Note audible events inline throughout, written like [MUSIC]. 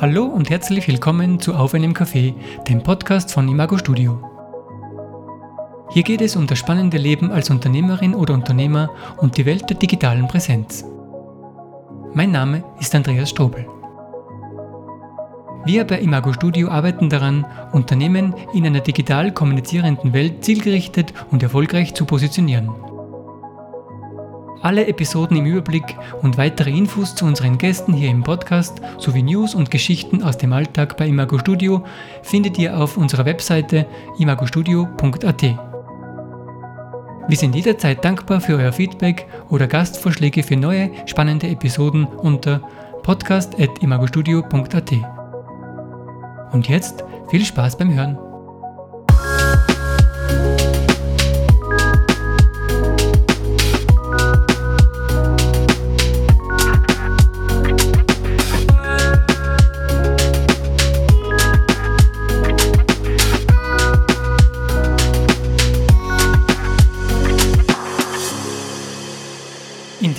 Hallo und herzlich willkommen zu Auf einem Café, dem Podcast von Imago Studio. Hier geht es um das spannende Leben als Unternehmerin oder Unternehmer und die Welt der digitalen Präsenz. Mein Name ist Andreas Strobel. Wir bei Imago Studio arbeiten daran, Unternehmen in einer digital kommunizierenden Welt zielgerichtet und erfolgreich zu positionieren. Alle Episoden im Überblick und weitere Infos zu unseren Gästen hier im Podcast sowie News und Geschichten aus dem Alltag bei Imago Studio findet ihr auf unserer Webseite imagostudio.at. Wir sind jederzeit dankbar für euer Feedback oder Gastvorschläge für neue spannende Episoden unter podcast.imagostudio.at. Und jetzt viel Spaß beim Hören.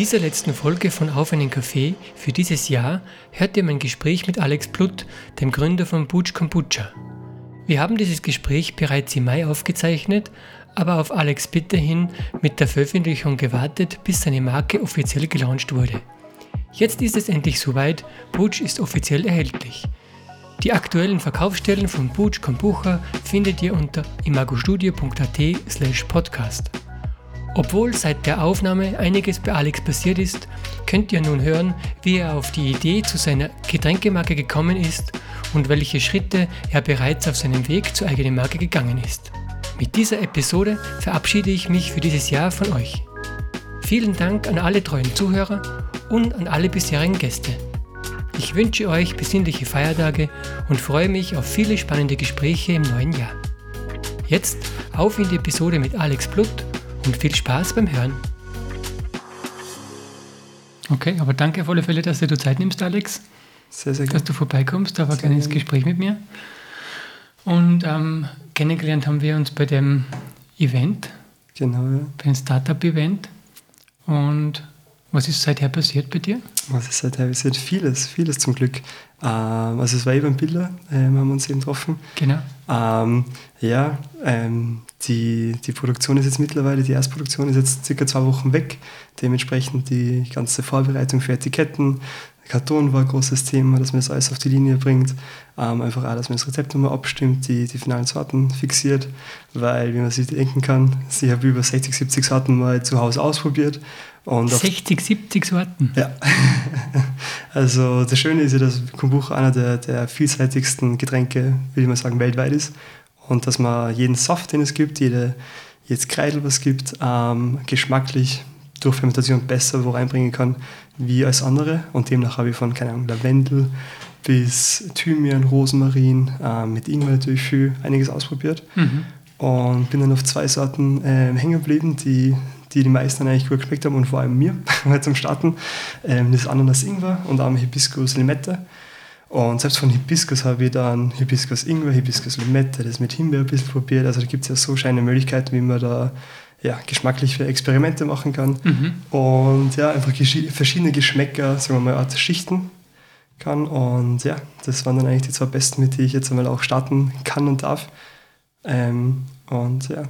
Dieser letzten Folge von Auf einen Kaffee für dieses Jahr hört ihr mein Gespräch mit Alex Blutt, dem Gründer von Butch Kombucha. Wir haben dieses Gespräch bereits im Mai aufgezeichnet, aber auf Alex Bitte hin mit der Veröffentlichung gewartet, bis seine Marke offiziell gelauncht wurde. Jetzt ist es endlich soweit, Butch ist offiziell erhältlich. Die aktuellen Verkaufsstellen von Butch Kombucha findet ihr unter imagostudio.at slash podcast. Obwohl seit der Aufnahme einiges bei Alex passiert ist, könnt ihr nun hören, wie er auf die Idee zu seiner Getränkemarke gekommen ist und welche Schritte er bereits auf seinem Weg zur eigenen Marke gegangen ist. Mit dieser Episode verabschiede ich mich für dieses Jahr von euch. Vielen Dank an alle treuen Zuhörer und an alle bisherigen Gäste. Ich wünsche euch besinnliche Feiertage und freue mich auf viele spannende Gespräche im neuen Jahr. Jetzt auf in die Episode mit Alex Blutt und viel Spaß beim Hören. Okay, aber danke auf alle Fälle, dass du dir Zeit nimmst, Alex. Sehr, sehr Dass gerne. du vorbeikommst, da war ein kleines gerne. Gespräch mit mir. Und ähm, kennengelernt haben wir uns bei dem Event, Genau, ja. bei dem Startup-Event. Und was ist seither passiert bei dir? Was ist seither passiert? Vieles, vieles zum Glück. Ähm, also es war eben Bilder, ähm, haben wir uns eben getroffen. Genau. Ähm, ja, ähm, die, die Produktion ist jetzt mittlerweile, die Erstproduktion ist jetzt circa zwei Wochen weg. Dementsprechend die ganze Vorbereitung für Etiketten, Karton war ein großes Thema, dass man das alles auf die Linie bringt. Ähm, einfach auch, dass man das Rezept nochmal abstimmt, die, die finalen Sorten fixiert, weil, wie man sich denken kann, ich habe über 60, 70 Sorten mal zu Hause ausprobiert. Und auf 60, 70 Sorten. ja. [LAUGHS] Also das Schöne ist ja, dass Kombucha einer der, der vielseitigsten Getränke, will ich mal sagen, weltweit ist. Und dass man jeden Saft, den es gibt, jede, jedes Kreidel, was es gibt, ähm, geschmacklich durch Fermentation besser wo reinbringen kann, wie als andere. Und demnach habe ich von, keine Ahnung, Lavendel bis Thymian, Rosmarin, ähm, mit Ingwer natürlich viel, einiges ausprobiert. Mhm. Und bin dann auf zwei Sorten ähm, hängen geblieben, die, die die meisten eigentlich gut geschmeckt haben und vor allem mir [LAUGHS] mal zum Starten. Ähm, das ist Ananas Ingwer und einmal Hibiskus Limette. Und selbst von Hibiskus habe ich dann Hibiskus Ingwer, Hibiskus Limette, das mit Himbeer ein bisschen probiert. Also da gibt es ja so scheine Möglichkeiten, wie man da ja, geschmackliche Experimente machen kann. Mhm. Und ja, einfach verschiedene Geschmäcker, sagen wir mal, Art Schichten kann. Und ja, das waren dann eigentlich die zwei besten, mit denen ich jetzt einmal auch starten kann und darf. Ähm, und ja,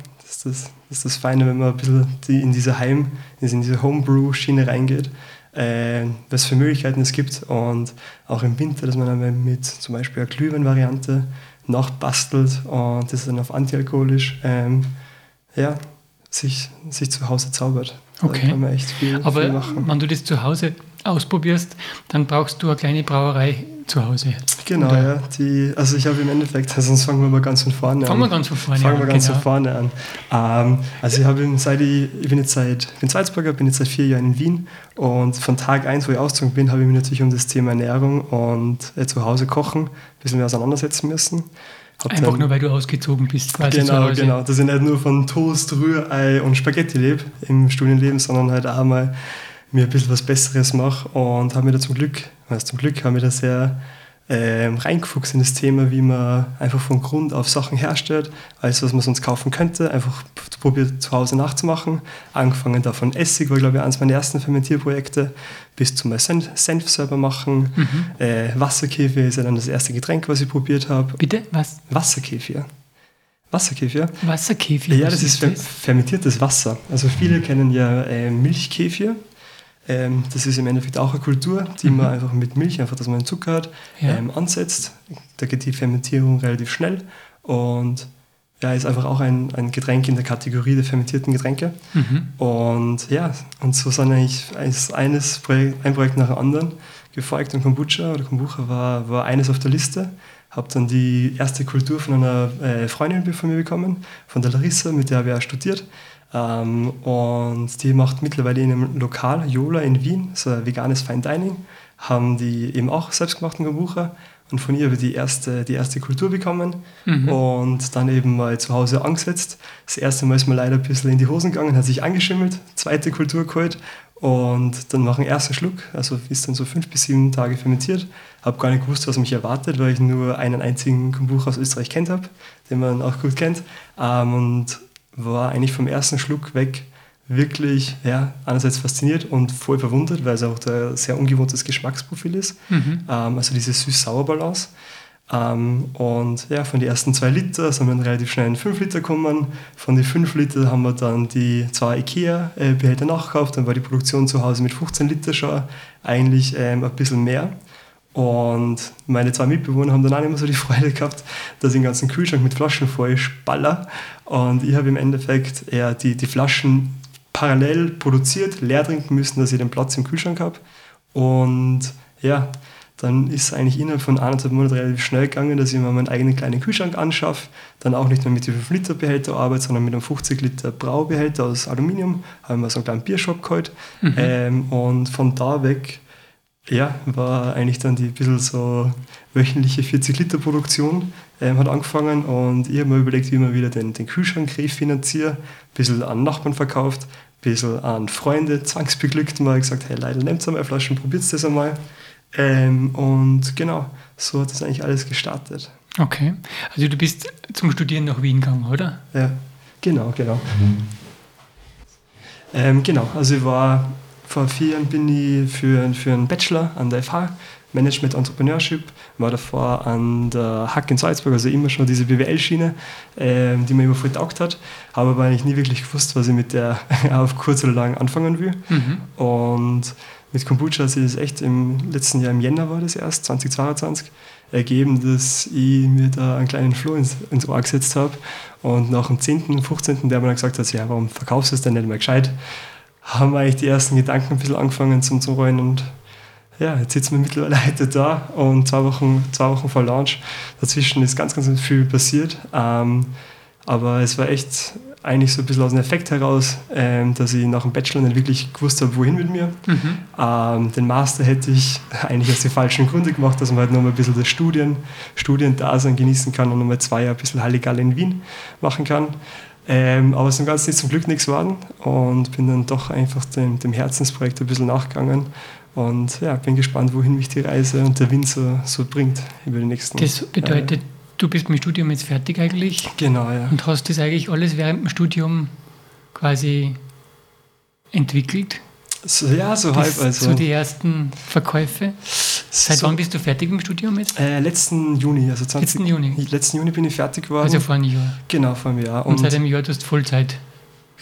ist das, ist das Feine, wenn man ein bisschen die, in diese Heim, in diese Homebrew-Schiene reingeht, äh, was für Möglichkeiten es gibt. Und auch im Winter, dass man einmal mit zum Beispiel einer Glühwein-Variante nachbastelt und das dann auf antialkoholisch ähm, ja, sich, sich zu Hause zaubert. Okay. Da kann man echt viel, Aber viel machen. wenn du das zu Hause ausprobierst, dann brauchst du eine kleine Brauerei zu Hause. Genau, Oder? ja. Die, also ich habe im Endeffekt, [LAUGHS] sonst fangen wir mal ganz von vorne Fangen wir an. ganz von vorne Fangen an, wir ganz genau. von vorne an. Ähm, also ich habe seit ich, bin jetzt seit, ich bin Salzburger, bin jetzt seit vier Jahren in Wien und von Tag eins, wo ich ausgezogen bin, habe ich mich natürlich um das Thema Ernährung und äh, zu Hause kochen ein bisschen mehr auseinandersetzen müssen. Hab Einfach dann- nur, weil du ausgezogen bist, quasi Genau, genau. Dass ich nicht nur von Toast, Rührei und Spaghetti lebe im Studienleben, sondern halt auch mal mir ein bisschen was Besseres mache und habe mir da zum Glück, was zum Glück, habe mir da sehr ähm, reingefuchst in das Thema, wie man einfach von Grund auf Sachen herstellt, alles was man sonst kaufen könnte, einfach probiert zu Hause nachzumachen. Angefangen davon Essig war, glaube ich, eines meiner ersten Fermentierprojekte, bis zum Senf, Senf selber machen. Mhm. Äh, Wasserkefir ist ja dann das erste Getränk, was ich probiert habe. Bitte? Was? Wasserkefir. Wasserkefir? Wasserkefir? Ja, das ist, ist fermentiertes Wasser. Also viele kennen ja äh, Milchkefir. Ähm, das ist im Endeffekt auch eine Kultur, die mhm. man einfach mit Milch, einfach dass man einen Zucker hat, ja. ähm, ansetzt. Da geht die Fermentierung relativ schnell und ja, ist einfach auch ein, ein Getränk in der Kategorie der fermentierten Getränke. Mhm. Und ja, und so sind eigentlich eines Projekt, ein Projekt nach dem anderen gefolgt und Kombucha oder Kombucha war, war eines auf der Liste. Habe dann die erste Kultur von einer äh, Freundin von mir bekommen, von der Larissa, mit der habe ich auch studiert. Ähm, und die macht mittlerweile in einem Lokal, Jola in Wien, so ein veganes Fine Dining, haben die eben auch selbstgemachten Kombucha und von ihr habe ich die erste, die erste Kultur bekommen mhm. und dann eben mal zu Hause angesetzt. Das erste Mal ist mir leider ein bisschen in die Hosen gegangen, hat sich angeschimmelt, zweite Kultur geholt und dann machen ersten Schluck, also ist dann so fünf bis sieben Tage fermentiert. Habe gar nicht gewusst, was mich erwartet, weil ich nur einen einzigen Kombucha aus Österreich kennt habe, den man auch gut kennt. Ähm, und war eigentlich vom ersten Schluck weg wirklich ja, einerseits fasziniert und voll verwundert, weil es auch ein sehr ungewohntes Geschmacksprofil ist. Mhm. Ähm, also diese süß-sauer-Balance. Ähm, und ja, von den ersten zwei Liter sind wir dann relativ schnell in 5 Liter gekommen. Von den 5 Liter haben wir dann die zwei IKEA-Behälter nachgekauft. Dann war die Produktion zu Hause mit 15 Liter schon eigentlich ähm, ein bisschen mehr. Und meine zwei Mitbewohner haben dann auch nicht mehr so die Freude gehabt, dass ich den ganzen Kühlschrank mit Flaschen voll spaller. Und ich habe im Endeffekt eher die, die Flaschen parallel produziert, leer trinken müssen, dass ich den Platz im Kühlschrank habe. Und ja, dann ist es eigentlich innerhalb von eineinhalb Monaten relativ schnell gegangen, dass ich mir meinen eigenen kleinen Kühlschrank anschaffe, dann auch nicht mehr mit dem 5-Liter-Behälter arbeite, sondern mit einem 50-Liter Braubehälter aus Aluminium, haben wir so einen kleinen Biershop geholt. Mhm. Ähm, und von da weg ja, war eigentlich dann die bisschen so wöchentliche 40-Liter-Produktion ähm, hat angefangen und ich habe mir überlegt, wie man wieder den, den Kühlschrank refinanziere, ein bisschen an Nachbarn verkauft, ein bisschen an Freunde zwangsbeglückt mal gesagt, hey Leute, nehmt einmal Flaschen, probiert das einmal. Ähm, und genau, so hat das eigentlich alles gestartet. Okay, also du bist zum Studieren nach Wien gegangen, oder? Ja, genau, genau. Mhm. Ähm, genau, also ich war vor vier Jahren bin ich für, für einen Bachelor an der FH, Management Entrepreneurship, war davor an der Hack in Salzburg, also immer schon diese BWL-Schiene, äh, die mir immer voll taugt hat, habe aber eigentlich nie wirklich gewusst, was ich mit der [LAUGHS] auf kurz oder lang anfangen will. Mhm. Und mit Kombucha hat sich das echt im letzten Jahr, im Jänner war das erst, 2022, ergeben, dass ich mir da einen kleinen Floh ins, ins Ohr gesetzt habe. Und nach dem 10., 15., der mir dann gesagt hat, ja, warum verkaufst du es denn nicht mal gescheit? Haben eigentlich die ersten Gedanken ein bisschen angefangen zum, zum Rollen und ja, jetzt sitzen wir mittlerweile [LAUGHS] heute da und zwei Wochen, zwei Wochen vor Launch. Dazwischen ist ganz, ganz viel passiert. Ähm, aber es war echt eigentlich so ein bisschen aus dem Effekt heraus, ähm, dass ich nach dem Bachelor nicht wirklich gewusst habe, wohin mit mir. Mhm. Ähm, den Master hätte ich [LAUGHS] eigentlich aus den falschen Gründen gemacht, dass man halt nochmal ein bisschen das Studien, Studiendasein genießen kann und nochmal zwei Jahre ein bisschen Halligalle in Wien machen kann. Ähm, aber es ist im Ganzen zum Glück nichts geworden und bin dann doch einfach dem, dem Herzensprojekt ein bisschen nachgegangen. Und ja, bin gespannt, wohin mich die Reise und der Wind so, so bringt über die nächsten Das bedeutet, Jahre. du bist mit dem Studium jetzt fertig eigentlich? Genau, ja. Und hast das eigentlich alles während dem Studium quasi entwickelt? So, ja, so halb. Also. So die ersten Verkäufe. Seit so, wann bist du fertig im Studium jetzt? Äh, letzten Juni, also 20, letzten Juni. Letzten Juni bin ich fertig geworden. Also vor einem Jahr. Genau, vor einem Jahr. Und, Und seit einem Jahr tust du Vollzeit.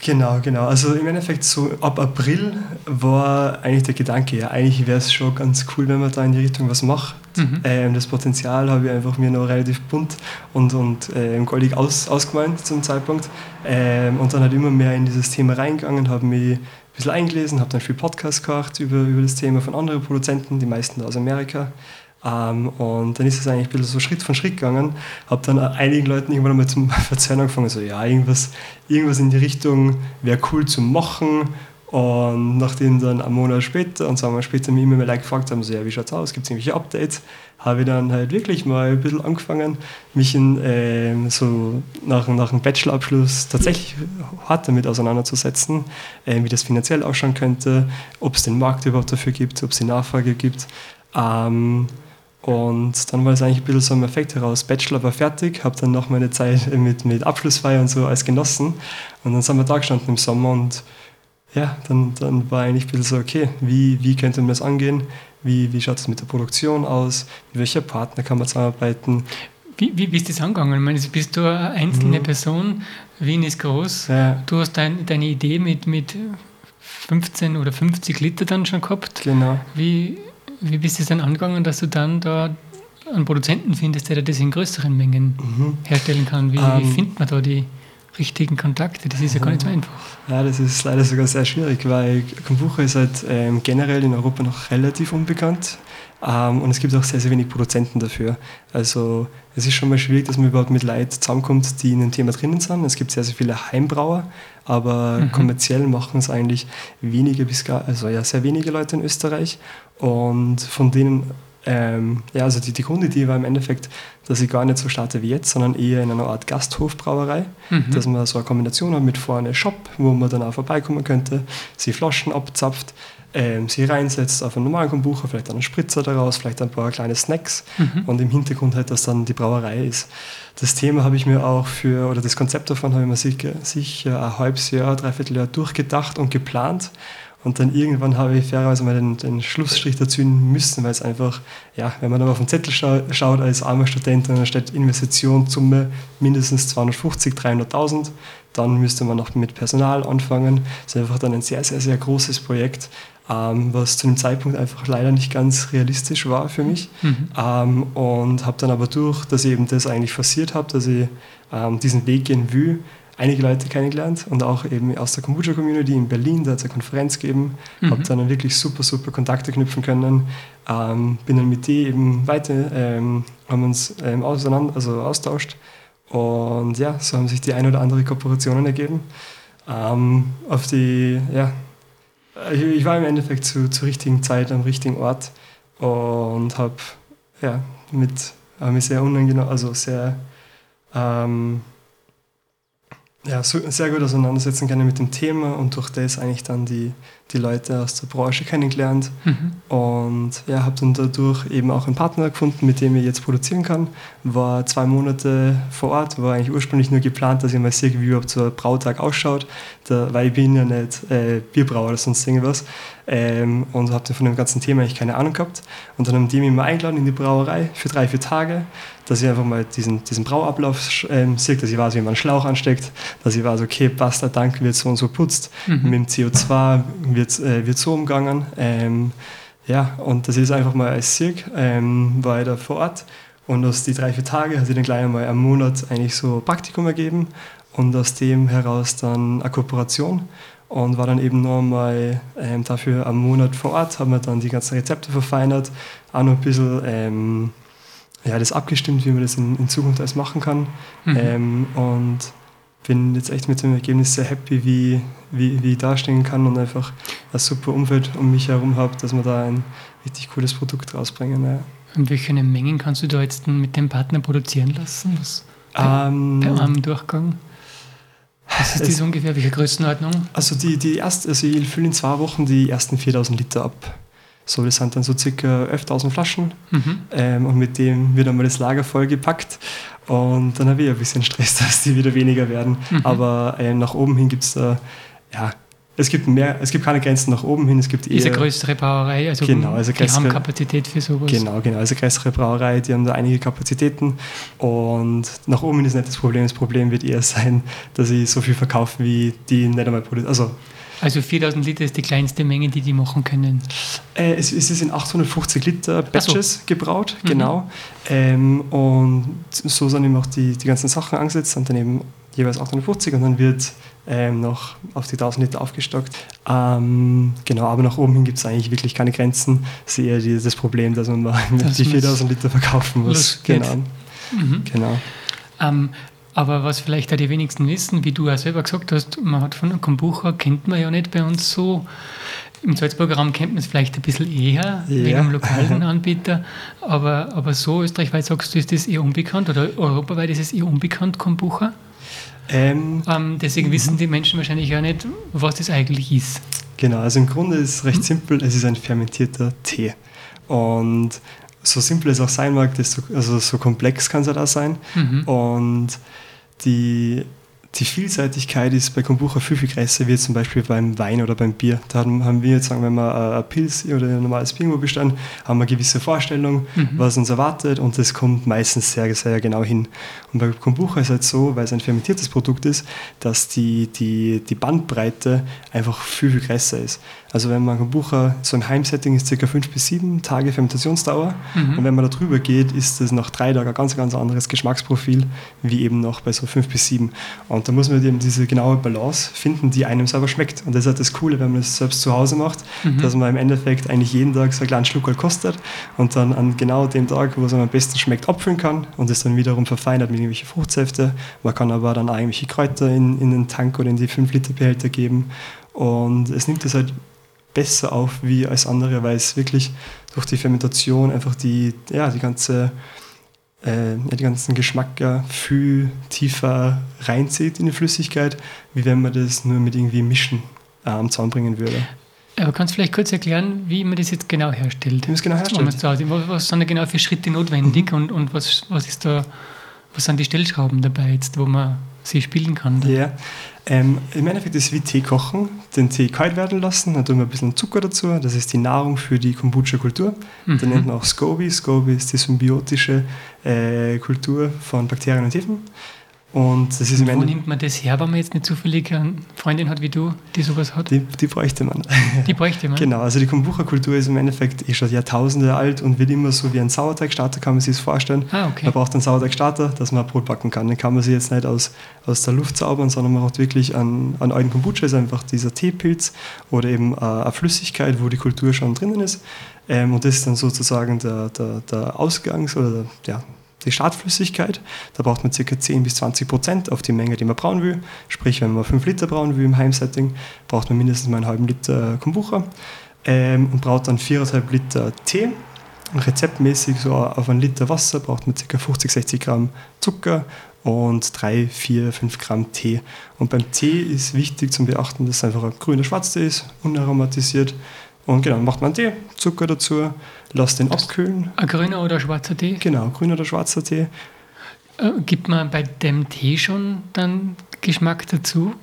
Genau, genau. Also im Endeffekt so ab April war eigentlich der Gedanke, ja, eigentlich wäre es schon ganz cool, wenn man da in die Richtung was macht. Mhm. Ähm, das Potenzial habe ich einfach mir noch relativ bunt und, und äh, goldig aus, ausgemalt zum Zeitpunkt. Ähm, und dann halt immer mehr in dieses Thema reingegangen, habe mich bisschen eingelesen, habe dann viel Podcasts gehört über, über das Thema von anderen Produzenten, die meisten aus Amerika. Ähm, und dann ist es eigentlich ein bisschen so Schritt von Schritt gegangen. Habe dann einigen Leuten irgendwann mal zum [LAUGHS] Verzeihen angefangen, so ja, irgendwas, irgendwas in die Richtung wäre cool zu machen und nachdem dann einen Monat später und zwei Monate später mich immer mehr Leute gefragt haben, so, ja, wie schaut's aus, gibt es irgendwelche Updates, habe ich dann halt wirklich mal ein bisschen angefangen, mich in, äh, so nach, nach dem Bachelorabschluss tatsächlich hart damit auseinanderzusetzen, äh, wie das finanziell ausschauen könnte, ob es den Markt überhaupt dafür gibt, ob es die Nachfrage gibt. Ähm, Und dann war es eigentlich ein bisschen so ein Effekt heraus. Bachelor war fertig, habe dann noch meine Zeit mit, mit Abschlussfeier und so als genossen. Und dann sind wir da gestanden im Sommer und ja, dann, dann war eigentlich ein bisschen so, okay, wie, wie könnte man das angehen? Wie, wie schaut es mit der Produktion aus? Mit welcher Partner kann man zusammenarbeiten? Wie, wie bist du das angegangen? Ich meine, bist du eine einzelne mhm. Person, Wien ist groß, ja. du hast dein, deine Idee mit, mit 15 oder 50 Liter dann schon gehabt. Genau. Wie, wie bist du es dann angegangen, dass du dann da einen Produzenten findest, der das in größeren Mengen mhm. herstellen kann? Wie, um, wie ähm, findet man da die richtigen Kontakte? Das ist ja gar nicht so einfach. Ja, das ist leider sogar sehr schwierig, weil Kombucha ist halt ähm, generell in Europa noch relativ unbekannt. Ähm, und es gibt auch sehr, sehr wenig Produzenten dafür. Also es ist schon mal schwierig, dass man überhaupt mit Leuten zusammenkommt, die in dem Thema drinnen sind. Es gibt sehr, sehr viele Heimbrauer, aber mhm. kommerziell machen es eigentlich wenige bis gar, also ja, sehr wenige Leute in Österreich. Und von denen, ähm, ja, also die, die Grundidee war im Endeffekt, dass ich gar nicht so starte wie jetzt, sondern eher in einer Art Gasthofbrauerei, mhm. dass man so eine Kombination hat mit vorne Shop, wo man dann auch vorbeikommen könnte, sie Flaschen abzapft, ähm, sie reinsetzt auf einen normalen Kombucha, vielleicht einen Spritzer daraus, vielleicht ein paar kleine Snacks mhm. und im Hintergrund halt, dass dann die Brauerei ist. Das Thema habe ich mir auch für, oder das Konzept davon habe ich mir sicher, sicher ein halbes Jahr, dreiviertel Jahr durchgedacht und geplant und dann irgendwann habe ich fairerweise mal den, den Schlussstrich dazu müssen, weil es einfach, ja, wenn man aber auf den Zettel scha schaut als armer Student, dann steht Investitionssumme mindestens 250, 300.000. Dann müsste man noch mit Personal anfangen. Das ist einfach dann ein sehr, sehr, sehr großes Projekt, ähm, was zu dem Zeitpunkt einfach leider nicht ganz realistisch war für mich. Mhm. Ähm, und habe dann aber durch, dass ich eben das eigentlich forciert habe, dass ich ähm, diesen Weg gehen will, einige Leute kennengelernt und auch eben aus der Kombucha-Community in Berlin, da hat es eine Konferenz gegeben, mhm. habe dann wirklich super, super Kontakte knüpfen können, ähm, bin dann mit denen eben weiter, ähm, haben uns ähm, auseinander, also austauscht und ja, so haben sich die ein oder andere Kooperationen ergeben. Ähm, auf die, ja, ich, ich, war im Endeffekt zu, zur richtigen Zeit am richtigen Ort und habe ja, mit, hab mich sehr unangenehm, also sehr ähm, ja, sehr gut auseinandersetzen können mit dem Thema und durch das eigentlich dann die, die Leute aus der Branche kennengelernt. Mhm. Und ja, habe dann dadurch eben auch einen Partner gefunden, mit dem ich jetzt produzieren kann. War zwei Monate vor Ort, war eigentlich ursprünglich nur geplant, dass ich mal sehe, wie überhaupt so ein Brautag ausschaut, da, weil ich bin ja nicht äh, Bierbrauer oder sonst irgendwas. Ähm, und habe dann von dem ganzen Thema eigentlich keine Ahnung gehabt. Und dann haben die mich mal eingeladen in die Brauerei für drei, vier Tage, dass ich einfach mal diesen, diesen Brauablauf ähm, sehe, dass ich weiß, wie man einen Schlauch ansteckt, dass ich weiß, okay, passt, der Tank wird so und so putzt, mhm. mit dem CO2 wird, äh, wird so umgangen. Ähm, ja, und das ist einfach mal als Sirk, ähm, war ich da vor Ort. Und aus die drei, vier Tage hat sich dann gleich einmal einen Monat eigentlich so Praktikum ergeben und aus dem heraus dann eine Kooperation und war dann eben noch mal ähm, dafür einen Monat vor Ort, haben wir dann die ganzen Rezepte verfeinert, auch noch ein bisschen ähm, ja, das abgestimmt, wie man das in, in Zukunft alles machen kann. Mhm. Ähm, und bin jetzt echt mit dem Ergebnis sehr happy, wie, wie, wie ich dastehen kann und einfach ein super Umfeld um mich herum habe, dass wir da ein richtig cooles Produkt rausbringen. Ja. Und welche Mengen kannst du da jetzt mit dem Partner produzieren lassen? Was ähm, per einem Durchgang? Was ist das ungefähr? Welche Größenordnung? Also, die, die erste, also ich fülle in zwei Wochen die ersten 4000 Liter ab. So, das sind dann so circa 11.000 Flaschen mhm. ähm, und mit dem wird einmal das Lager vollgepackt und dann habe ich ein bisschen Stress, [LAUGHS] dass die wieder weniger werden. Mhm. Aber ähm, nach oben hin gibt es da, ja, es gibt mehr, es gibt keine Grenzen nach oben hin, es gibt eher... Diese größere Brauerei, also, genau, also die haben Kapazität für sowas. Genau, genau, also größere Brauerei, die haben da einige Kapazitäten und nach oben hin ist nicht das Problem, das Problem wird eher sein, dass ich so viel verkaufe, wie die nicht einmal produzieren. Also also 4000 Liter ist die kleinste Menge, die die machen können? Äh, es, es, ist in 850 Liter Batches so. gebraut, mhm. genau. Ähm, und so sind eben auch die, die ganzen Sachen angesetzt, sind dann eben jeweils 850 und dann wird ähm, noch auf die 1000 Liter aufgestockt. Ähm, genau, aber nach oben hin gibt es eigentlich wirklich keine Grenzen. Es ist eher die, das Problem, dass man mal das die 4000 Liter verkaufen muss. Genau. Mhm. genau. Ähm, aber was vielleicht auch die wenigsten wissen, wie du ja selber gesagt hast, man hat von Kombucha, kennt man ja nicht bei uns so. Im Salzburger Raum kennt man es vielleicht ein bisschen eher, ja. wegen dem lokalen Anbieter. Aber, aber so österreichweit sagst du, ist das eher unbekannt oder europaweit ist es eher unbekannt, Kombucha? Ähm, ähm, deswegen wissen die Menschen wahrscheinlich auch nicht, was das eigentlich ist. Genau, also im Grunde ist es recht simpel, es ist ein fermentierter Tee. Und so simpel es auch sein mag, desto, also so komplex kann es halt auch sein. Mhm. Und die, die Vielseitigkeit ist bei Kombucha viel, viel größer wie zum Beispiel beim Wein oder beim Bier. Da haben wir jetzt, sagen wir mal, ein Pilz oder ein normales Bier bestellen, haben wir eine gewisse Vorstellung, Mhm. was uns erwartet und das kommt meistens sehr, sehr genau hin. Und bei Kombucha ist es halt so, weil es ein fermentiertes Produkt ist, dass die, die, die Bandbreite einfach viel, viel größer ist. Also wenn man Kombucha, so im Heimsetting ist ca. 5 bis 7 Tage Fermentationsdauer Mhm. und wenn man da drüber geht, ist das nach drei Tagen ein ganz, ganz anderes Geschmacksprofil, wie eben noch bei so 5 bis 7. Und da muss man eben diese genaue Balance finden, die einem selber schmeckt. Und das ist halt das Coole, wenn man das selbst zu Hause macht, Mhm. dass man im Endeffekt eigentlich jeden Tag so einen kleinen Schluck kostet und dann an genau dem Tag, wo es am besten schmeckt, abfüllen kann und es dann wiederum verfeinert mit irgendwelchen Fruchtsäfte. Man kann aber dann auch irgendwelche Kräuter in, in den Tank oder in die 5-Liter-Behälter geben. Und es nimmt es halt besser auf wie als andere, weil es wirklich durch die Fermentation einfach die, ja, die ganze äh, die ganzen Geschmack ja viel tiefer reinzieht in die Flüssigkeit, wie wenn man das nur mit irgendwie Mischen äh, am Zaun bringen würde. Aber kannst du vielleicht kurz erklären, wie man das jetzt genau herstellt? Wie man es genau herstellt. Was, was sind da genau für Schritte notwendig und, und was, was ist da, was sind die Stellschrauben dabei jetzt, wo man sie spielen kann? Ja, ähm, im Endeffekt ist es wie Tee kochen, den Tee kalt werden lassen, dann tun wir ein bisschen Zucker dazu, das ist die Nahrung für die Kombucha-Kultur. Mhm. Den nennt man auch SCOBY. SCOBY ist die symbiotische äh, Kultur von Bakterien und Hefen. Und das ist im Wo nimmt man das her, wenn man jetzt nicht zufällig eine Freundin hat wie du, die sowas hat? die, die bräuchte man. [LAUGHS] Die bräuchte man. Genau, also die Kombucha-Kultur ist im Endeffekt eh schon Jahrtausende alt und wird immer so wie ein Sauerteigstarter, kann man sich das vorstellen. Ah, okay. Man braucht einen Sauerteigstarter, dass man Brot backen kann. Den kann man sich jetzt nicht aus, aus der Luft zaubern, sondern man braucht wirklich einen, einen alten Kombucha, ist einfach dieser Teepilz oder eben äh, eine Flüssigkeit, wo die Kultur schon drinnen ist. Ähm, und das ist dann sozusagen der, der, der Ausgangs- oder der, ja, die Startflüssigkeit. Da braucht man ca. 10 bis 20 Prozent auf die Menge, die man brauen will. Sprich, wenn man 5 Liter brauen will im Heimsetting, braucht man mindestens mal einen halben Liter Kombucha ähm, und braucht dann 4,5 Liter Tee. Rezeptmäßig so auf einen Liter Wasser braucht man ca. 50, 60 Gramm Zucker und 3, 4, 5 Gramm Tee. Und beim Tee ist wichtig zu beachten, dass es einfach ein grüner Schwarztee ist, unaromatisiert. Und genau, macht man Tee, Zucker dazu, lasst den abkühlen. Ein grüner oder schwarzer Tee? Genau, grüner oder schwarzer Tee. Äh, gibt man bei dem Tee schon dann Geschmack dazu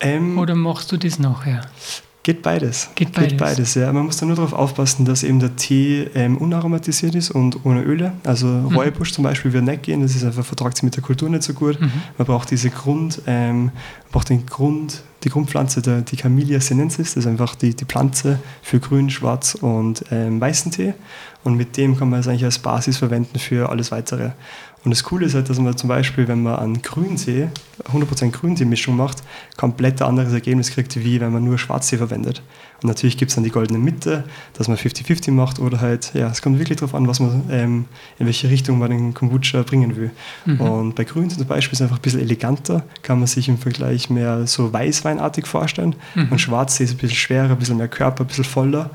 Ähm, oder machst du das nachher? Geht beides. Geht beides. ja. Man muss da nur darauf aufpassen, dass eben der Tee ähm, unaromatisiert ist und ohne Öle. Also Mhm. Räubusch zum Beispiel wird nicht gehen, das ist einfach, vertragt sich mit der Kultur nicht so gut. Mhm. Man braucht diese Grund, ähm, man braucht den Grund, die Grundpflanze, der, die Camellia sinensis, das ist einfach die, die Pflanze für grün, schwarz und ähm, weißen Tee. Und mit dem kann man es eigentlich als Basis verwenden für alles weitere. Und das Coole ist halt, dass man zum Beispiel, wenn man einen Grüntee, 100% Grüntee-Mischung macht, komplett ein anderes Ergebnis kriegt, wie wenn man nur Schwarztee verwendet. Und natürlich gibt es dann die goldene Mitte, dass man 50-50 macht oder halt, ja, es kommt wirklich darauf an, was man, ähm, in welche Richtung man den Kombucha bringen will. Mhm. Und bei Grün zum Beispiel ist es einfach ein bisschen eleganter, kann man sich im Vergleich mehr so weißweinartig vorstellen. Mhm. Und Schwarztee ist ein bisschen schwerer, ein bisschen mehr Körper, ein bisschen voller.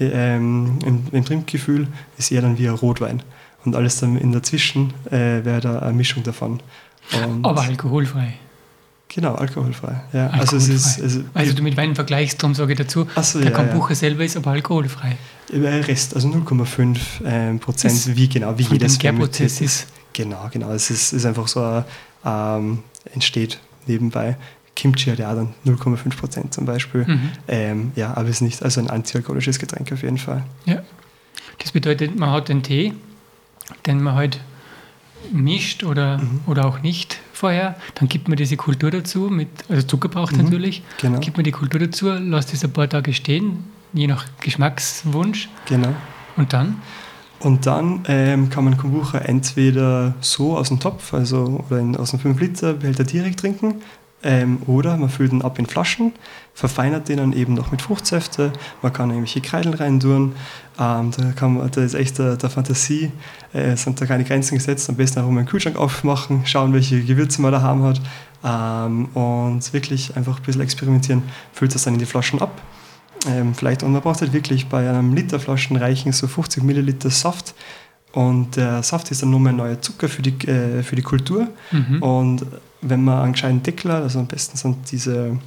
Ähm, im, Im Trinkgefühl ist eher dann wie ein Rotwein. Und alles dann in dazwischen äh, wäre da eine Mischung davon. Und Aber alkoholfrei. Genau, alkoholfrei. Ja, also es ist. Also, Also du mit Wein vergleichst, darum sage ich dazu, Achso, der ja, ja. Kombucha selber ist aber alkoholfrei. Der Rest, also 0,5 ähm, Prozent, Ist wie genau, wie jedes Gärprozess ist. Genau, genau. Es ist, ist einfach so, ähm, entsteht nebenbei. Kimchi hat ja dann 0,5 Prozent zum Beispiel. Mhm. Ähm, ja, aber es ist nicht, also ein antialkoholisches Getränk auf jeden Fall. Ja. Das bedeutet, man hat den Tee, den man halt mischt oder, Mhm. oder auch nicht vorher. Dann gibt man diese Kultur dazu, mit, also Zucker braucht Mhm. natürlich. Genau, Gibt man die Kultur dazu, lässt es ein paar Tage stehen, je nach Geschmackswunsch. genau. Und dann? Und dann ähm, kann man Kombucha entweder so aus dem Topf, also oder in, aus dem 5-Liter-Behälter direkt trinken, ähm, oder man füllt ihn ab in Flaschen, verfeinert den dann eben noch mit Fruchtsäfte, man kann irgendwelche Kreideln rein tun, ähm, da, kann man, da ist echt der, der Fantasie, äh, sind da keine Grenzen gesetzt, am besten auch mal einen Kühlschrank aufmachen, schauen, welche Gewürze man daheim hat. Ähm, und wirklich einfach ein bisschen experimentieren, füllt das dann in die Flaschen ab. Ähm, vielleicht, und man braucht halt wirklich bei einem Liter Flaschen reichen so 50 Milliliter Saft. Und der Saft ist dann nur mehr neuer Zucker für die, äh, für die Kultur. Mhm. Und wenn man einen gescheiten Deckel hat, also am besten sind diese,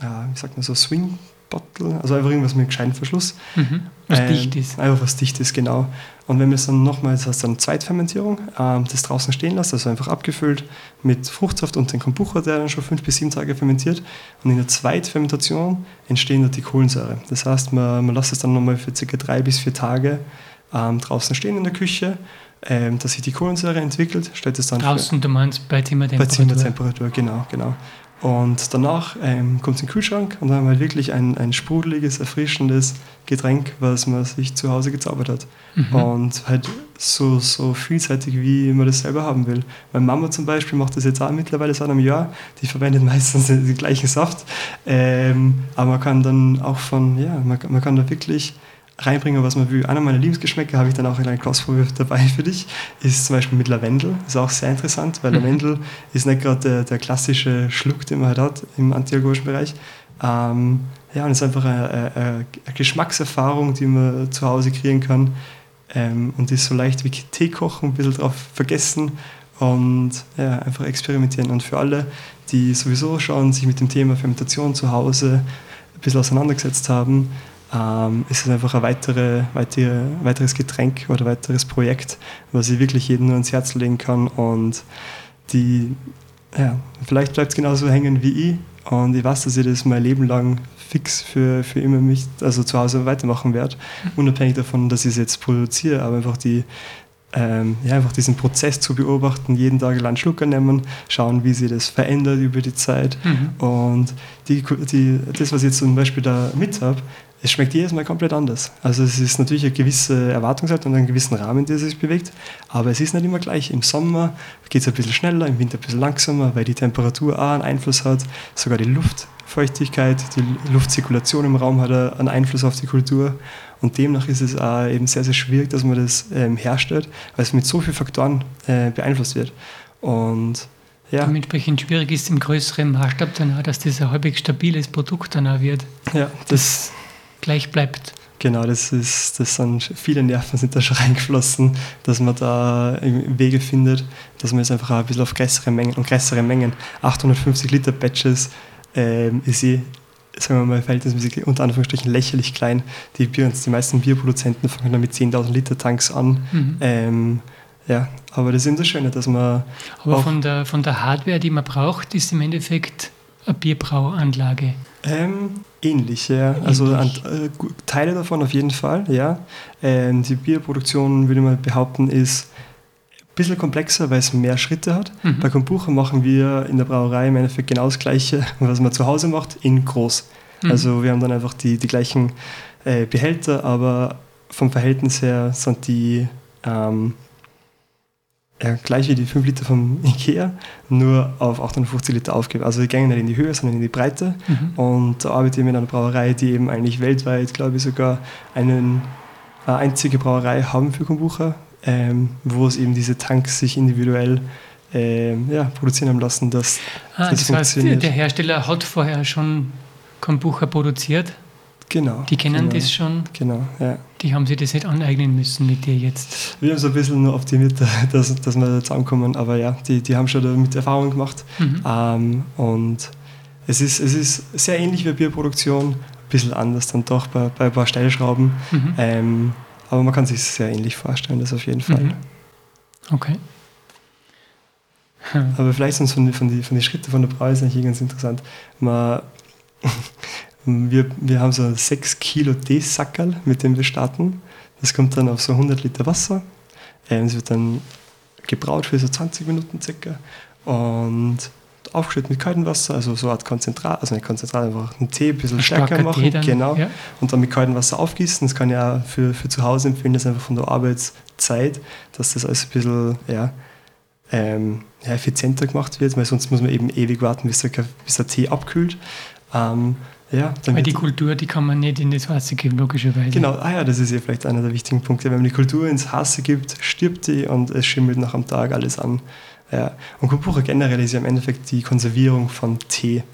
äh, wie sagt man so, Swing, Bottle, also einfach irgendwas mit gescheiten Verschluss. Mhm. Was Ähm, dicht ist. Einfach was dicht ist, genau. Und wenn wir es dann nochmal, das heißt dann Zweitfermentierung, ähm, das draußen stehen lassen, also einfach abgefüllt mit Fruchtsaft und den Kombucha, der dann schon fünf bis sieben Tage fermentiert. Und in der Zweitfermentation entstehen dann die Kohlensäure. Das heißt, man, man lässt es dann nochmal für circa drei bis vier Tage ähm, draußen stehen in der Küche, ähm, dass sich die Kohlensäure entwickelt, stellt es dann für- Draußen, du meinst bei bei Zimmertemperatur. Zimmertemperatur, genau, genau. Und danach ähm, kommt es in den Kühlschrank und dann haben wir halt wirklich ein, ein sprudeliges, erfrischendes Getränk, was man sich zu Hause gezaubert hat. Mhm. Und halt so, so vielseitig, wie man das selber haben will. Meine Mama zum Beispiel macht das jetzt auch mittlerweile seit einem Jahr. Die verwendet [LAUGHS] meistens den gleichen Saft. Ähm, aber man kann dann auch von, ja, man, man kann da wirklich reinbringen, was man will. Einer meiner Lieblingsgeschmäcker habe ich dann auch in einer Glasprobe dabei für dich, ist zum Beispiel mit Lavendel. Ist auch sehr interessant, weil Mhm. Lavendel ist nicht gerade der, der klassische Schluck, den man halt hat im antialkoholischen Bereich. Ähm, ja, und es ist einfach eine, eine, eine Geschmackserfahrung, die man zu Hause kriegen kann. Ähm, und ist so leicht wie Tee kochen, ein bisschen drauf vergessen und ja, einfach experimentieren. Und für alle, die sowieso schon sich mit dem Thema Fermentation zu Hause ein bisschen auseinandergesetzt haben, ähm, ist es einfach ein weitere, weitere, weiteres Getränk oder weiteres Projekt, was ich wirklich jedem nur ans Herz legen kann. Und die, ja, vielleicht bleibt es genauso hängen wie ich. Und ich weiß, dass ich das mein Leben lang fix für, für immer mich, also zu Hause weitermachen werde. Unabhängig davon, dass ich es jetzt produziere, aber einfach die, ähm, ja, einfach diesen Prozess zu beobachten, jeden Tag einen Schlucker nehmen, schauen, wie sich das verändert über die Zeit. Mhm. Und die, die, das, was ich jetzt zum Beispiel da mit habe, es schmeckt jedes Mal komplett anders. Also es ist natürlich eine gewisse Erwartungshaltung und einen gewissen Rahmen, der sich bewegt, aber es ist nicht immer gleich. Im Sommer geht es ein bisschen schneller, im Winter ein bisschen langsamer, weil die Temperatur auch einen Einfluss hat, sogar die Luftfeuchtigkeit, die Luftzirkulation im Raum hat einen Einfluss auf die Kultur und demnach ist es auch eben sehr, sehr schwierig, dass man das ähm, herstellt, weil es mit so vielen Faktoren äh, beeinflusst wird. Und ja, Dementsprechend schwierig ist im größeren Maßstab dann auch, dass das ein halbwegs stabiles Produkt dann auch wird, ja das gleich bleibt. Genau, das ist, das sind viele Nerven sind da schon reingeflossen, dass man da Wege findet, dass man jetzt einfach ein bisschen auf größere Mengen und größere Mengen, 850 Liter Batches, ähm, ist eh, sagen wir mal, verhältnismäßig unter Anführungsstrichen lächerlich klein. Die, Bier, die meisten Bierproduzenten fangen da mit 10.000 Liter Tanks an. Mhm. Ähm, ja, aber das ist eben das Schöne, dass man Aber von der, von der Hardware, die man braucht, ist im Endeffekt eine Bierbrauanlage. Ähm, ähnlich, ja. Also an, Ähnlich. äh, Teile davon auf jeden Fall, ja. Ähm, die Bierproduktion, würde mal behaupten, ist ein bisschen komplexer, weil es mehr Schritte hat. Mhm. Bei Kombucha machen wir in der Brauerei im Endeffekt genau das Gleiche, [LAUGHS] was man zu Hause macht, in groß. Mhm. Also wir haben dann einfach die, die gleichen äh, Behälter, aber vom Verhältnis her sind die ähm, ja, gleich wie die 5 Liter vom [LAUGHS] Ikea, nur auf 850 Liter aufgeben. Also die gehen nicht in die Höhe, sondern in die Breite. Mhm. Und da arbeite ich mit einer Brauerei, die eben eigentlich weltweit, glaube ich, sogar einen, eine einzige Brauerei haben für Kombucha, ähm, wo es eben diese Tanks sich individuell ähm, ja, produzieren haben lassen, dass Ah, das das heißt, funktioniert. der Hersteller hat vorher schon Kombucha produziert. genau. Die kennen genau, das schon. Genau, ja. Die haben sich das nicht aneignen müssen mit dir jetzt. Wir haben so ein bisschen nur optimiert, [LAUGHS] dass, dass wir da zusammenkommen, aber ja, die, die haben schon damit Erfahrung gemacht. Mhm. Ähm, und es ist, es ist sehr ähnlich wie Bierproduktion, ein bisschen anders dann doch bei, bei ein paar Stellschrauben. Mhm. Ähm, aber man kann sich sehr ähnlich vorstellen, das auf jeden Fall. Mhm. Okay. Hm. Aber vielleicht sonst von, die- von den von die Schritten von der Brau ist eigentlich ganz interessant. Man, [LAUGHS] wir, wir haben so 6 Kilo Teesackerl, mit dem wir starten. Das kommt dann auf so 100 Liter Wasser. Ähm, Es wird dann gebraut für so 20 Minuten circa und aufgeschüttet mit kaltem Wasser, also so eine Art Konzentrat, also nicht Konzentrat, einfach einen Tee ein bisschen Ein stärker machen. Dann, genau. ja. Und dann mit kaltem Wasser aufgießen. Das kann ja auch für, für zu Hause empfehlen, das einfach von der Arbeitszeit, dass das alles ein bisschen ja, ähm, ja, effizienter gemacht wird, weil sonst muss man eben ewig warten, bis der, bis der Tee abkühlt. Ähm, ja, Weil die Kultur, die kann man nicht in das Wasser geben, logischerweise. Genau, ah ja, das ist ja vielleicht einer der wichtigen Punkte. Wenn man die Kultur ins Hasse gibt, stirbt die und es schimmelt nach am Tag alles an. Ja. Und Kombucha generell ist ja im Endeffekt die Konservierung von Tee.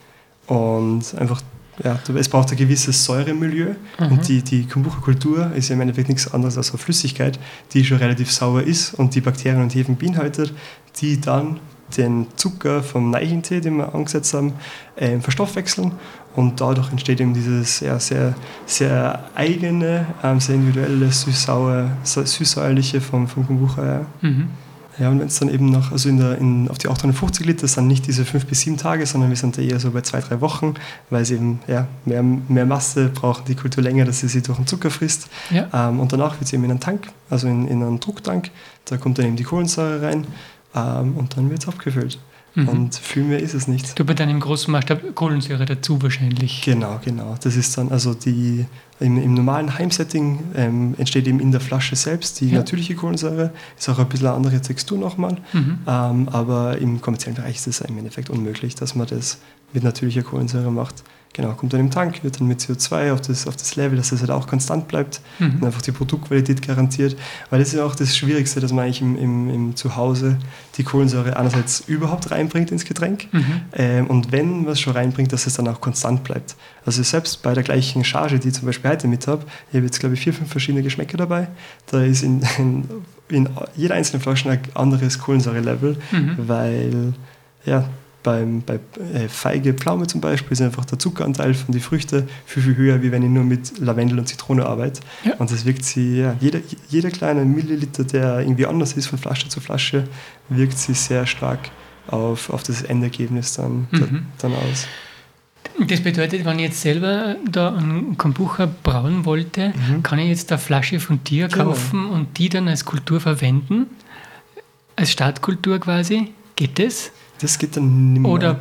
Und einfach, ja, es braucht ein gewisses Säuremilieu. Mhm. Und die, die Kombucha-Kultur ist ja im Endeffekt nichts anderes als eine Flüssigkeit, die schon relativ sauer ist und die Bakterien und Hefen beinhaltet, die dann den Zucker vom Neichentee, den wir angesetzt haben, äh, verstoffwechseln und dadurch entsteht eben dieses ja, sehr, sehr eigene, ähm, sehr individuelle, süß-säuerliche vom, vom Kombucha. Ja. Mhm. Ja, und wenn es dann eben noch, also in der, in, auf die 850 Liter sind nicht diese fünf bis sieben Tage, sondern wir sind da eher so bei zwei, drei Wochen, weil sie eben ja, mehr, mehr Masse brauchen, die Kultur länger, dass sie sie durch den Zucker frisst. Ja. Ähm, und danach wird sie eben in einen Tank, also in, in einen Drucktank, da kommt dann eben die Kohlensäure rein ähm, und dann wird es abgefüllt. Mhm. Und viel mehr ist es nicht. Du bei deinem großen Maßstab Kohlensäure dazu wahrscheinlich. Genau, genau. Das ist dann also die im, im normalen Heimsetting ähm, entsteht eben in der Flasche selbst die ja. natürliche Kohlensäure. Ist auch ein bisschen eine andere Textur nochmal. Mhm. Ähm, aber im kommerziellen Bereich ist es im Endeffekt unmöglich, dass man das mit natürlicher Kohlensäure macht. Genau, kommt dann im Tank, wird dann mit CO2 auf das, auf das Level, dass das halt auch konstant bleibt mhm. und einfach die Produktqualität garantiert. Weil das ist ja auch das Schwierigste, dass man eigentlich im, im, im Zuhause die Kohlensäure einerseits überhaupt reinbringt ins Getränk mhm. ähm, und wenn man es schon reinbringt, dass es dann auch konstant bleibt. Also selbst bei der gleichen Charge, die ich zum Beispiel heute mit habe, ich habe jetzt glaube ich vier, fünf verschiedene Geschmäcker dabei, da ist in, in, in jeder einzelnen Flasche ein anderes Kohlensäurelevel, mhm. weil ja, beim, bei äh, Feige, Pflaume zum Beispiel ist einfach der Zuckeranteil von den Früchten viel, viel höher, wie wenn ich nur mit Lavendel und Zitrone arbeite. Ja. Und das wirkt sie, ja, jeder, jeder kleine Milliliter, der irgendwie anders ist von Flasche zu Flasche, wirkt sich sehr stark auf, auf das Endergebnis dann, mhm. dann aus. Das bedeutet, wenn ich jetzt selber da einen Kombucha brauen wollte, mhm. kann ich jetzt eine Flasche von dir genau. kaufen und die dann als Kultur verwenden? Als Startkultur quasi? Geht das? Das geht dann nicht mehr. Oder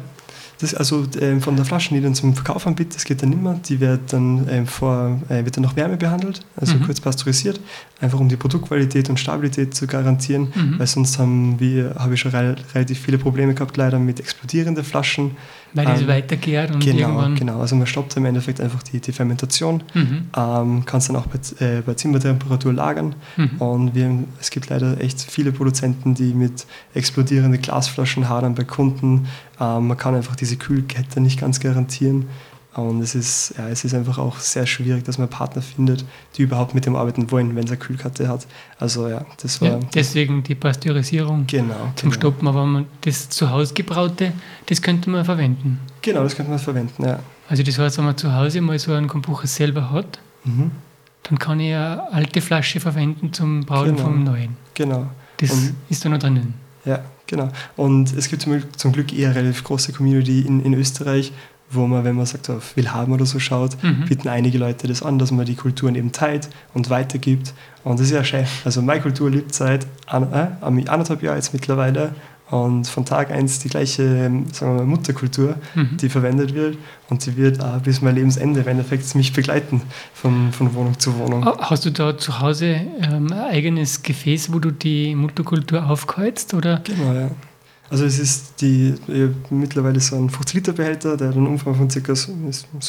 das, also äh, von der Flasche, die dann zum Verkauf anbietet, das geht dann nicht mehr. Die wird dann, äh, vor, äh, wird dann noch Wärme behandelt, also mhm. kurz pasteurisiert, einfach um die Produktqualität und Stabilität zu garantieren, mhm. weil sonst haben wir, habe ich schon re relativ viele Probleme gehabt, leider mit explodierenden Flaschen. Weil ähm, weitergeht und genau, irgendwann... Genau, also man stoppt im Endeffekt einfach die, die Fermentation, mhm. ähm, kann es dann auch bei, äh, bei Zimmertemperatur lagern mhm. und wir, es gibt leider echt viele Produzenten, die mit explodierenden Glasflaschen hadern bei Kunden. Ähm, man kann einfach diese Kühlkette nicht ganz garantieren. Und es ist, ja, es ist einfach auch sehr schwierig, dass man Partner findet, die überhaupt mit dem arbeiten wollen, wenn es eine Kühlkarte hat. Also ja, das war. Ja, deswegen die Pasteurisierung genau, zum genau. Stoppen, aber man das zu Hause gebraute, das könnte man verwenden. Genau, das könnte man verwenden, ja. Also das heißt, wenn man zu Hause mal so einen Kombucha selber hat, mhm. dann kann ich eine alte Flasche verwenden zum Brauen genau. vom neuen. Genau. Das Und ist da noch drinnen. Ja, genau. Und es gibt zum Glück eher eine relativ große Community in, in Österreich, wo man, wenn man sagt, auf Willhaben oder so schaut, mhm. bieten einige Leute das an, dass man die Kulturen eben teilt und weitergibt. Und das ist ja schön. Also meine Kultur lebt seit äh, anderthalb Jahren jetzt mittlerweile und von Tag eins die gleiche ähm, sagen mal, Mutterkultur, mhm. die verwendet wird und die wird auch bis mein Lebensende im Endeffekt mich begleiten von, von Wohnung zu Wohnung. Hast du da zu Hause ähm, ein eigenes Gefäß, wo du die Mutterkultur aufkreuzt? Oder? Genau, ja. Also es ist die mittlerweile so ein 50-Liter-Behälter, der hat einen Umfang von circa so,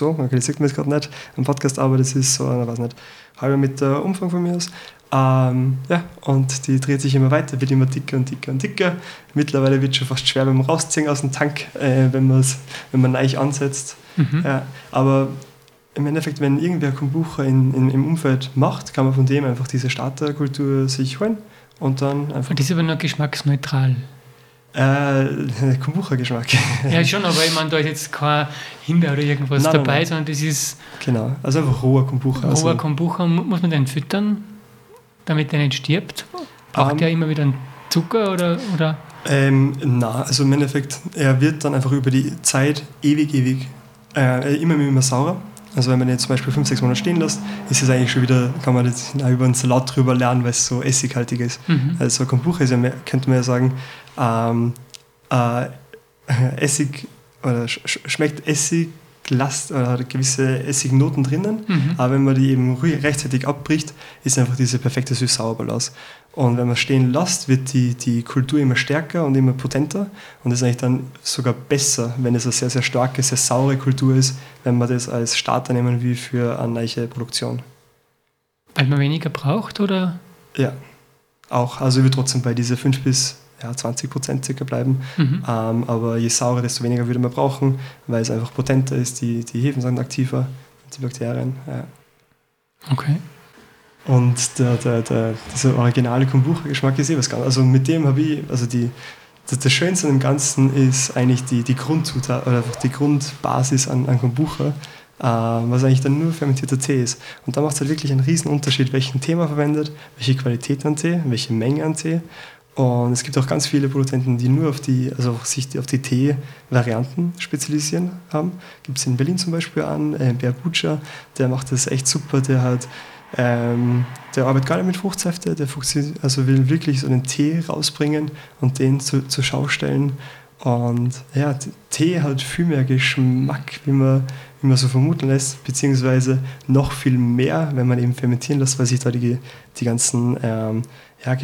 okay, das sieht man jetzt gerade nicht am Podcast, aber das ist so, ich weiß nicht, halber Meter Umfang von mir aus. Ähm, ja, und die dreht sich immer weiter, wird immer dicker und dicker und dicker. Mittlerweile wird es schon fast schwer beim Rausziehen aus dem Tank, äh, wenn, wenn man neu ansetzt. Mhm. Ja, aber im Endeffekt, wenn irgendwer Kombucha in, in, im Umfeld macht, kann man von dem einfach diese Starterkultur sich holen und dann einfach. Und das ist aber nur geschmacksneutral. Äh, [LAUGHS] Kombucha-Geschmack. Ja, schon, aber ich meine, da ist jetzt kein Himbeer oder irgendwas nein, dabei, nein, nein. sondern das ist. Genau, also einfach roher Kombucha. Roher also. Kombucha, muss man den füttern, damit der nicht stirbt? Braucht um, der immer wieder einen Zucker oder. oder? Ähm, na, also im Endeffekt, er wird dann einfach über die Zeit ewig, ewig äh, immer, immer saurer. Also wenn man den zum Beispiel 5, 6 Monate stehen lässt, ist es eigentlich schon wieder, kann man jetzt über einen Salat drüber lernen, weil es so essighaltig ist. Mhm. Also Kombucha ist ja, könnte man ja sagen, ähm, äh, Essig oder sch schmeckt Essig Last oder hat gewisse Essignoten drinnen, mhm. aber wenn man die eben rechtzeitig abbricht, ist einfach diese perfekte Süß-Sauer-Balance. Und wenn man stehen lässt, wird die, die Kultur immer stärker und immer potenter und das ist eigentlich dann sogar besser, wenn es eine sehr, sehr starke, sehr saure Kultur ist, wenn man das als Starter nehmen wie für eine neue Produktion. Weil man weniger braucht, oder? Ja, auch. Also ich würde trotzdem bei diese 5 bis ja, 20 Prozent circa bleiben. Mhm. Ähm, aber je saurer, desto weniger würde man brauchen, weil es einfach potenter ist, die, die Hefen sind aktiver, die Bakterien. Ja. Okay. Und der, der, der, dieser originale Kombucha-Geschmack ist eh was ganz. Also mit dem habe ich, also die, das, das Schönste an dem Ganzen ist eigentlich die, die Grundzutat oder einfach die Grundbasis an, an Kombucha, äh, was eigentlich dann nur fermentierter Tee ist. Und da macht es halt wirklich einen riesen Unterschied, welchen Tee man verwendet, welche Qualität an Tee, welche Menge an Tee. Und es gibt auch ganz viele Produzenten, die nur auf die, also sich auf die Tee-Varianten spezialisieren haben. Gibt es in Berlin zum Beispiel an, äh, Bär Butcher, der macht das echt super, der hat ähm, der arbeitet nicht mit Fruchtsäfte, der also will wirklich so einen Tee rausbringen und den zu, zur Schau stellen. Und ja, Tee hat viel mehr Geschmack, wie man, wie man so vermuten lässt, beziehungsweise noch viel mehr, wenn man eben fermentieren lässt, weil sich da die, die ganzen ähm, ja,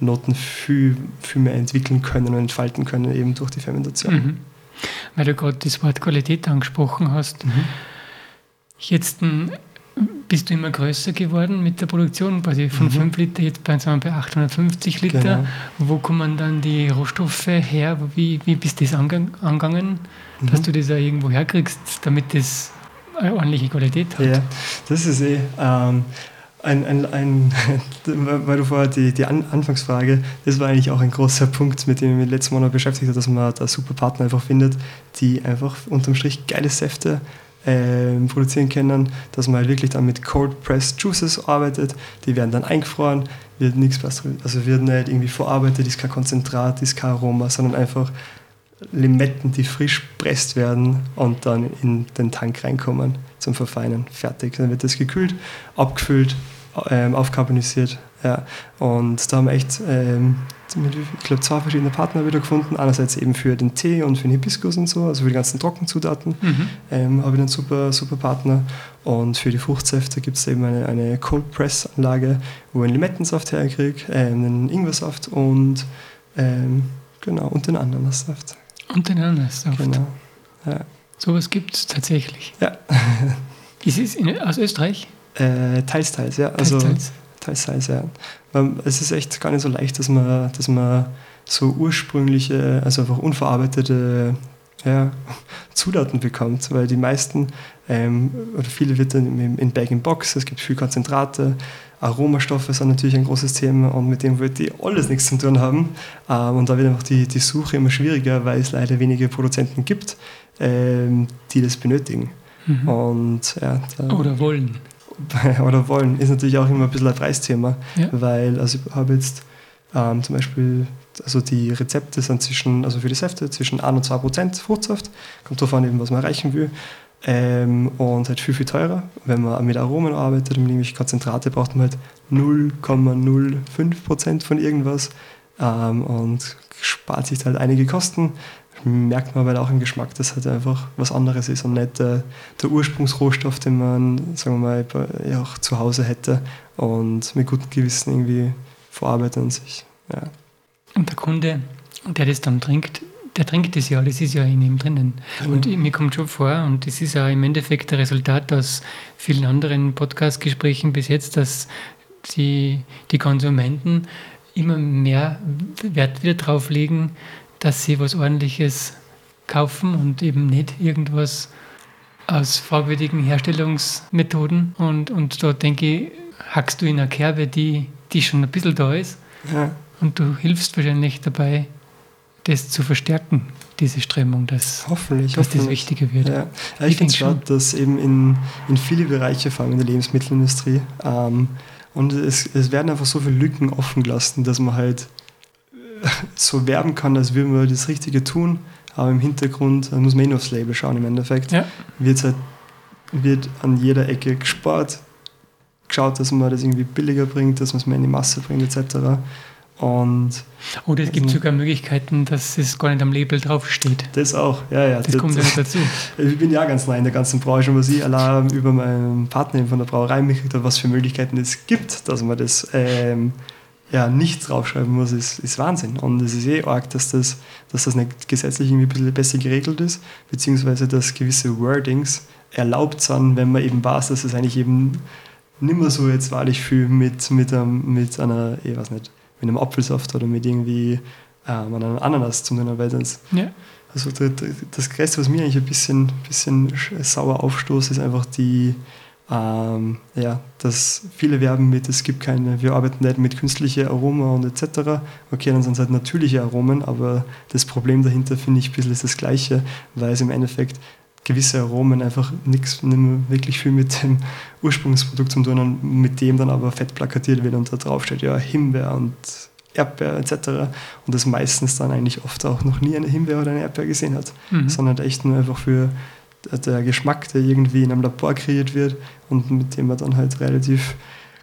Geschmacksnoten viel, viel mehr entwickeln können und entfalten können, eben durch die Fermentation. Mhm. Weil du gerade das Wort Qualität angesprochen hast. Mhm. Jetzt ein bist du immer größer geworden mit der Produktion, quasi von mhm. 5 Liter, jetzt bei, wir bei 850 Liter. Genau. Wo kommen dann die Rohstoffe her? Wie, wie bist du das angegangen, mhm. dass du das auch irgendwo herkriegst, damit das eine ordentliche Qualität hat? Ja, das ist eh ähm, ein, ein, ein [LAUGHS] weil du vorher die, die Anfangsfrage, das war eigentlich auch ein großer Punkt, mit dem ich mich letztes Mal noch beschäftigt habe, dass man da super Partner einfach findet, die einfach unterm Strich geile Säfte äh, produzieren können, dass man halt wirklich dann mit Cold Pressed Juices arbeitet. Die werden dann eingefroren, wird nichts also wird nicht irgendwie verarbeitet, ist kein Konzentrat, ist kein Aroma, sondern einfach Limetten, die frisch presst werden und dann in den Tank reinkommen zum Verfeinern. Fertig. Dann wird das gekühlt, abgefüllt, ähm, aufkarbonisiert. Ja. Und da haben wir echt ähm, ich glaube, zwei verschiedene Partner wieder gefunden. Einerseits eben für den Tee und für den Hibiskus und so, also für die ganzen Trockenzutaten mhm. ähm, habe ich einen super, super Partner. Und für die Fruchtsäfte gibt es eben eine, eine Cold Press Anlage, wo ich einen Limettensaft herkriege, äh, einen Ingwersaft und ähm, genau, und den Ananassaft. Und den Ananassaft. Genau. Ja. Sowas gibt es tatsächlich. Ja. [LAUGHS] ist es in, aus Österreich? Äh, teils, teils, ja. Also, teils, teils teilweise. Es ist echt gar nicht so leicht, dass man, dass man so ursprüngliche, also einfach unverarbeitete ja, [LAUGHS] Zutaten bekommt, weil die meisten ähm, oder viele wird dann in Bag-in-Box, es gibt viel Konzentrate, Aromastoffe sind natürlich ein großes Thema und mit dem wird die alles nichts zu tun haben. Ähm, und da wird einfach die, die Suche immer schwieriger, weil es leider wenige Produzenten gibt, ähm, die das benötigen. Mhm. Und, ja, oder wollen. [LAUGHS] oder wollen, ist natürlich auch immer ein bisschen ein Preisthema, ja. weil also ich habe jetzt ähm, zum Beispiel, also die Rezepte sind zwischen, also für die Säfte zwischen 1 und 2 Prozent Fruchtsaft, kommt darauf an, eben, was man erreichen will. Ähm, und halt viel, viel teurer. Wenn man mit Aromen arbeitet und mit irgendwelchen Konzentrate, braucht man halt 0,05 Prozent von irgendwas ähm, und spart sich halt einige Kosten merkt man aber auch im Geschmack, dass halt einfach was anderes ist und nicht der, der Ursprungsrohstoff, den man, sagen wir mal, ja, auch zu Hause hätte und mit gutem Gewissen irgendwie verarbeitet und sich. Ja. Und der Kunde, der das dann trinkt, der trinkt das ja, das ist ja in ihm drinnen. Mhm. Und mir kommt schon vor, und das ist ja im Endeffekt der Resultat aus vielen anderen Podcast-Gesprächen bis jetzt, dass die, die Konsumenten immer mehr Wert wieder drauf legen, dass sie was Ordentliches kaufen und eben nicht irgendwas aus fragwürdigen Herstellungsmethoden. Und, und da denke ich, hackst du in eine Kerbe, die, die schon ein bisschen da ist. Ja. Und du hilfst wahrscheinlich dabei, das zu verstärken, diese Strömung, dass, hoffentlich, dass hoffentlich. das Wichtige wird. Ja. Ja, ich, ich finde schon, dass eben in, in viele Bereiche, vor allem in der Lebensmittelindustrie, ähm, und es, es werden einfach so viele Lücken offen gelassen, dass man halt [LAUGHS] so werben kann, als würden wir das Richtige tun, aber im Hintergrund muss man eh nur aufs Label schauen im Endeffekt. Ja. Wird, halt, wird an jeder Ecke gespart, geschaut, dass man das irgendwie billiger bringt, dass man es mehr in die Masse bringt etc. Und Oder es gibt also, sogar Möglichkeiten, dass es gar nicht am Label draufsteht. Das auch, ja, ja. Das, das kommt ja dazu. [LAUGHS] Ich bin ja ganz neu in der ganzen Branche, was ich allein über meinen Partner von der Brauerei mitgekriegt habe, was für Möglichkeiten es gibt, dass man das ähm, ja, nichts draufschreiben muss, ist, ist Wahnsinn. Und es ist eh arg, dass das, dass das nicht gesetzlich irgendwie ein bisschen besser geregelt ist, beziehungsweise dass gewisse Wordings erlaubt sind, wenn man eben weiß, dass es eigentlich eben nicht mehr so jetzt wahrlich viel mit, mit, einem, mit einer, ich weiß nicht, mit einem Apfelsaft oder mit irgendwie ähm, einem Ananas zu tun weil das, ja. Also das, das Größte, was mir eigentlich ein bisschen, bisschen sauer aufstoßt, ist einfach die, Ähm, ja, dass viele werben mit, es gibt keine, wir arbeiten nicht mit künstlichen Aromen und etc. Okay, dann sind es halt natürliche Aromen, aber das Problem dahinter finde ich ein bisschen ist das gleiche, weil es im Endeffekt gewisse Aromen einfach nichts nicht mehr wirklich viel mit dem Ursprungsprodukt zu tun und mit dem dann aber fett plakatiert wird und da drauf steht ja Himbeer und Erdbeer etc. Und das meistens dann eigentlich oft auch noch nie eine Himbeer oder eine Erdbeer gesehen hat, mhm. sondern echt nur einfach für der Geschmack, der irgendwie in einem Labor kreiert wird und mit dem man dann halt relativ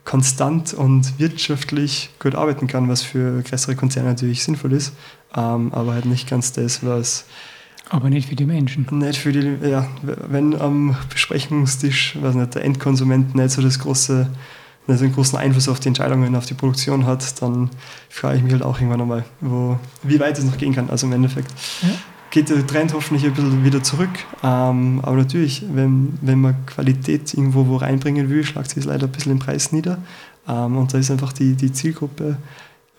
konstant und wirtschaftlich gut arbeiten kann, was für größere Konzerne natürlich sinnvoll ist, ähm, aber halt nicht ganz das, was aber nicht für die Menschen. Nicht für die, ja, wenn am Besprechungstisch, weiß nicht, der Endkonsument nicht so das große, nicht so einen großen Einfluss auf die Entscheidungen, auf die Produktion hat, dann frage ich mich halt auch irgendwann einmal, wo, wie weit es noch gehen kann. Also im Endeffekt ja. Geht der Trend hoffentlich ein bisschen wieder zurück. Ähm, aber natürlich, wenn, wenn man Qualität irgendwo wo reinbringen will, schlagt sich leider ein bisschen im Preis nieder. Ähm, und da ist einfach die, die Zielgruppe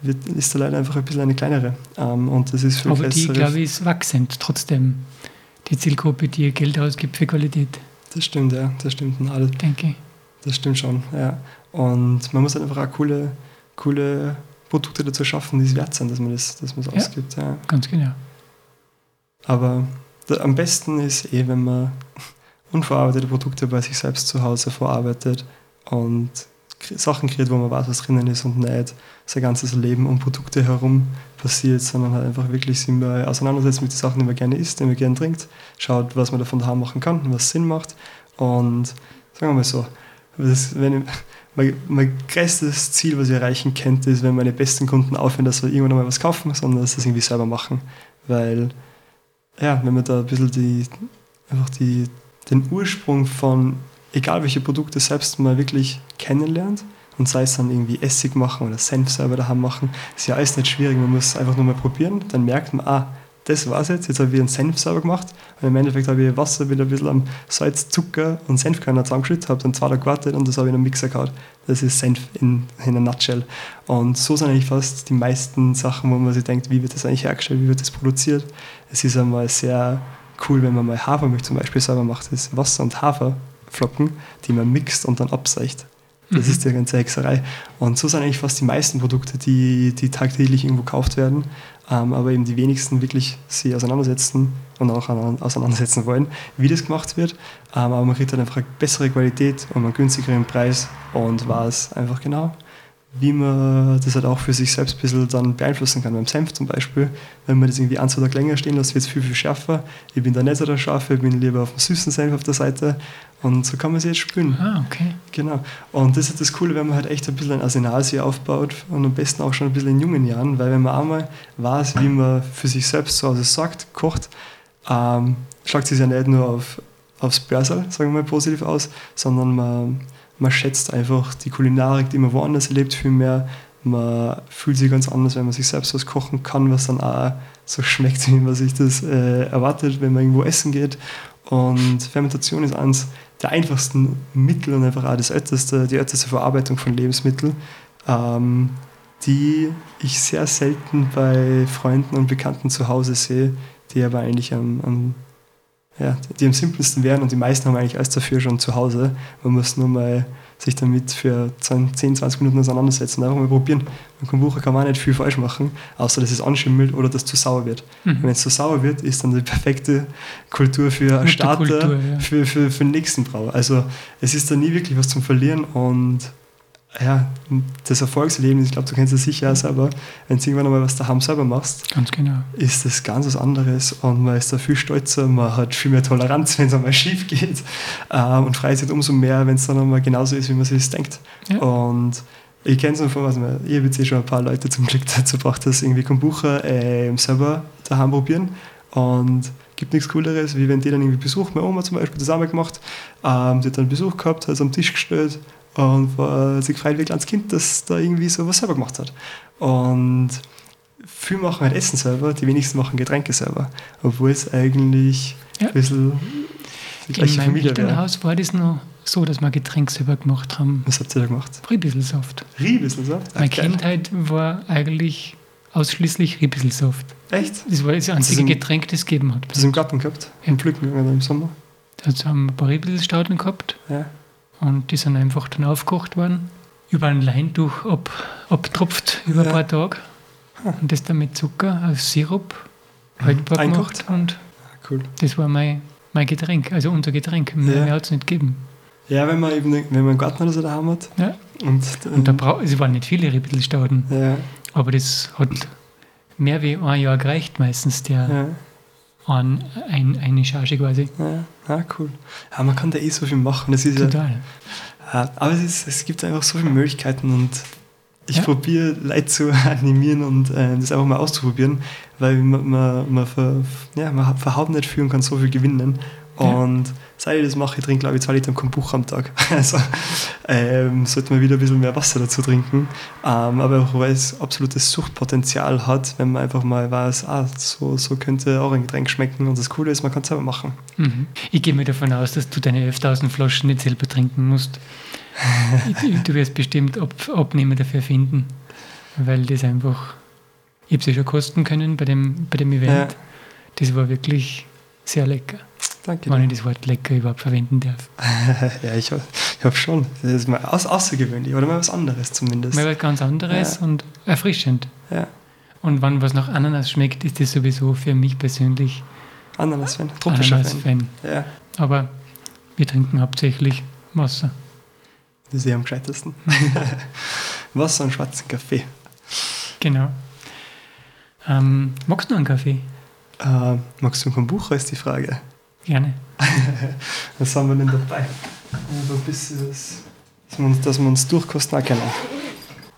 wird, ist da leider einfach ein bisschen eine kleinere. Ähm, und das ist für Aber die, glaube ich, ist wachsend trotzdem, die Zielgruppe, die ihr Geld ausgibt für Qualität. Das stimmt, ja, das stimmt. Na, das, Denke ich. Das stimmt schon, ja. Und man muss halt einfach auch coole, coole Produkte dazu schaffen, die es wert sind, dass man das, dass man es ja, ausgibt. Ja. Ganz genau. Aber am besten ist eh, wenn man unverarbeitete Produkte bei sich selbst zu Hause verarbeitet und Sachen kreiert, wo man weiß, was drinnen ist und nicht sein ganzes Leben um Produkte herum passiert, sondern halt einfach wirklich sich mal auseinandersetzt mit den Sachen, die man gerne isst, die man gerne trinkt, schaut, was man davon daheim machen kann, was Sinn macht. Und sagen wir mal so, das, wenn mein, mein größtes Ziel, was ich erreichen könnte, ist, wenn meine besten Kunden aufhören, dass wir irgendwann mal was kaufen, sondern dass sie es irgendwie selber machen, weil ja, wenn man da ein bisschen die, einfach die, den Ursprung von egal welche Produkte selbst mal wirklich kennenlernt und sei es dann irgendwie Essig machen oder Senf selber daheim machen, ist ja alles nicht schwierig. Man muss einfach nur mal probieren, dann merkt man, ah, das war's jetzt, jetzt habe ich einen Senf selber gemacht und im Endeffekt habe ich Wasser mit ein bisschen am Salz, Zucker und Senfkörner zusammengeschüttet, habe dann zwei Tage gewartet und das habe ich in einen Mixer gehauen. Das ist Senf in, in einer Nutshell. Und so sind eigentlich fast die meisten Sachen, wo man sich denkt, wie wird das eigentlich hergestellt, wie wird das produziert. Es ist einmal sehr cool, wenn man mal Hafermilch zum Beispiel selber macht. Das ist Wasser und Hafer Flocken, die man mixt und dann abseicht. Das mhm. ist die ganze Hexerei. Und so sind eigentlich fast die meisten Produkte, die, die tagtäglich irgendwo gekauft werden, aber eben die wenigsten wirklich sich auseinandersetzen und auch auseinandersetzen wollen, wie das gemacht wird. Ähm, aber man kriegt dann einfach eine bessere Qualität und einen günstigeren Preis und weiß einfach genau, wie man das halt auch für sich selbst ein bisschen dann beeinflussen kann. Beim Senf zum Beispiel, wenn man das irgendwie ein, zwei Tage länger stehen lässt, wird es viel, viel schärfer. Ich bin da nicht so der Scharfe, ich bin lieber auf dem süßen Senf auf der Seite und so kann man sie jetzt spülen. Ah, okay. Genau. Und das ist das Coole, wenn man halt echt ein bisschen ein Arsenal sich aufbaut und am besten auch schon ein bisschen in jungen Jahren, weil wenn man einmal weiß, wie man für sich selbst zu Hause sorgt, kocht, ähm, schlagt sich ja nicht nur auf, aufs Börsal, sagen wir mal positiv aus, sondern man man schätzt einfach die Kulinarik, die man woanders erlebt, viel mehr. Man fühlt sich ganz anders, wenn man sich selbst was kochen kann, was dann auch so schmeckt, [LAUGHS] wie man sich das äh, erwartet, wenn man irgendwo essen geht. Und Fermentation ist eines der einfachsten Mittel und einfach auch das älteste, die älteste Verarbeitung von Lebensmitteln, ähm, die ich sehr selten bei Freunden und Bekannten zu Hause sehe, die aber eigentlich am, am ja, die am simpelsten wären und die meisten haben eigentlich alles dafür schon zu Hause. Man muss nur mal sich damit für 10, 20 Minuten auseinandersetzen und einfach mal probieren. Beim Kombucha kann man auch nicht viel falsch machen, außer dass es anschimmelt oder dass es zu sauer wird. Mhm. Wenn es zu sauer wird, ist dann die perfekte Kultur für einen Starter, Kultur, ja. für, für, für den nächsten Brauer. Also es ist da nie wirklich was zum Verlieren und ja, das Erfolgserlebnis, ich glaube, du kennst es sicher auch selber, wenn du irgendwann einmal was daheim selber machst, ganz genau. ist das ganz was anderes und man ist da viel stolzer, man hat viel mehr Toleranz, [LAUGHS] wenn es einmal schief geht ähm, und freut sich umso mehr, wenn es dann einmal genauso ist, wie man sich das denkt. Ja. Und ich kenne es noch von, was man, ich habe jetzt eh schon ein paar Leute zum Glück [LAUGHS] dazu gebracht, dass irgendwie Kombucha äh, selber daheim probieren und gibt nichts Cooleres, wie wenn die dann irgendwie Besuch, meine Oma zum Beispiel, das auch mal gemacht, ähm, die hat dann Besuch gehabt, hat es am Tisch gestellt und war sich gefreut wie ein kleines Kind, dass da irgendwie so was selber gemacht hat. Und viele machen halt Essen selber, die wenigsten machen Getränke selber, obwohl es eigentlich ja. ein bisschen die gleiche In Familie meinem Haus war das noch so, dass wir Getränke selber gemacht haben. Was habt ihr da gemacht? Riebisselsaft. Riebisselsaft? Meine Kindheit war eigentlich ausschließlich Riebisselsaft. Echt? Das war das einzige das Getränk, das es gegeben hat. Das im Garten gehabt? Ja. Im Pflücken im Sommer? Da haben wir ein paar Riebisselstauden gehabt. Ja und die sind einfach dann aufgekocht worden, über ein Leintuch ab, abtropft über Ja. ein paar Tage und das dann mit Zucker als Sirup haltbar Eingekocht? gemacht und Ah, Cool. das war mein, mein Getränk, also unser Getränk. Mehr, Ja. mehr hat es nicht gegeben. Ja, wenn man eben wenn man einen Garten oder so daheim hat. Ja. Und, Und da brau es waren nicht viele Rippelstauden, ja, aber das hat mehr wie ein Jahr gereicht meistens, der ja, ein, ein, eine Charge quasi. ja, ja, cool. Ja, man kann da eh so viel machen. Das ist Total. Ja, aber es, ist, es gibt einfach so viele Möglichkeiten und ich Ja. probiere Leute zu [LAUGHS] animieren und äh, das einfach mal auszuprobieren, weil man, man, man, ver, ja, man verhaut nicht viel und kann so viel gewinnen. Ja. Und seit ich das mache, ich trinke glaube ich zwei Liter Kombucha am Tag. [LAUGHS] Also ähm, sollte man wieder ein bisschen mehr Wasser dazu trinken. Ähm, aber auch weil es absolutes Suchtpotenzial hat, wenn man einfach mal weiß, ah, so, so könnte auch ein Getränk schmecken. Und das Coole ist, man kann es selber machen. Mhm. Ich gehe mir davon aus, dass du deine 11.000 Flaschen nicht selber trinken musst. [LAUGHS] Du wirst bestimmt Ab Abnehmer dafür finden, weil das einfach. Ich habe es ja schon kosten können bei dem, bei dem Event. Ja. Das war wirklich sehr lecker, Danke. wenn ich das Wort lecker überhaupt verwenden darf. [LAUGHS] ja, ich, hab- habe schon. Das ist mal aus, außergewöhnlich oder mal was anderes zumindest. Mal was ganz anderes Ja. und erfrischend. Ja, Und wenn was nach Ananas schmeckt, ist das sowieso für mich persönlich Ananas-Fan, tropischer Fan. Ananas-Fan. Ja, Aber wir trinken hauptsächlich Wasser. das ist eh am gescheitesten. [LAUGHS] Wasser und schwarzen Kaffee. Genau. Ähm, magst du noch einen Kaffee? Äh, magst du einen Kombucha, ist die Frage. Gerne. [LAUGHS] Was haben wir denn dabei? Einfach ein bisschen, was, dass, wir uns, dass wir uns durchkosten auch können.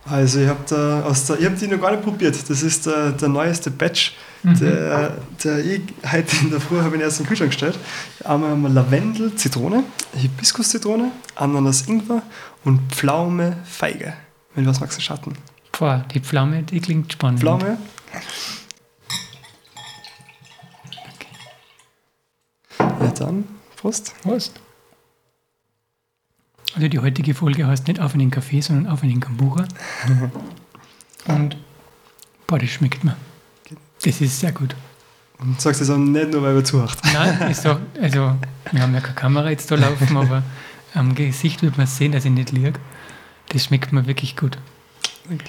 Also ich habe da aus der, ich habe die noch gar nicht probiert. Das ist der, der neueste Batch. Mhm. Der, der ich heute in der Früh habe ich ihn erst in den Kühlschrank gestellt. Einmal haben wir Lavendel, Zitrone, Hibiskus-Zitrone, Ananas, Ingwer und Pflaume, Feige. Wenn du was magst, du Schatten. Boah, die Pflaume, die klingt spannend. Pflaume. Ja dann, Prost. Was? Also die heutige Folge heißt nicht auf einen Kaffee, sondern auf einen Kombucha. [LAUGHS] Und boah, das schmeckt mir. Das ist sehr gut. Und sagst das auch nicht nur, weil wir zuhört. [LAUGHS] Nein, ich sag, also wir haben ja keine Kamera jetzt da laufen, aber am Gesicht wird man sehen, dass ich nicht liege. Das schmeckt mir wirklich gut.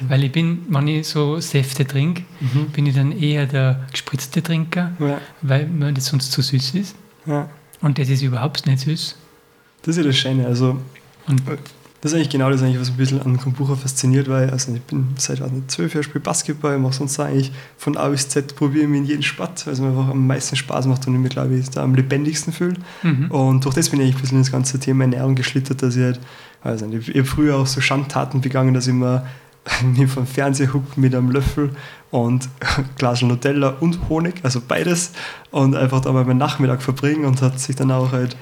Weil ich bin, wenn ich so Säfte trinke, Mhm. bin ich dann eher der gespritzte Trinker, Ja, weil mir das sonst zu süß ist. ja. Und das ist überhaupt nicht süß. Das ist ja das Schöne. Also, Und das ist eigentlich genau das, was mich ein bisschen an Kombucha fasziniert, weil also ich bin seit zwölf Jahren spiele Basketball, mache sonst eigentlich von A bis Z, probiere mich in jeden Sport, weil es mir einfach am meisten Spaß macht und ich mich, glaube ich, da am lebendigsten fühle. mhm. Und durch das bin ich eigentlich ein bisschen in das ganze Thema Ernährung geschlittert, dass ich halt, weiß nicht, ich habe früher auch so Schandtaten begangen, dass ich mir mir vom Fernseher mit einem Löffel und [LAUGHS] Glas Nutella und Honig, also beides, und einfach da mal meinen Nachmittag verbringen und hat sich dann auch halt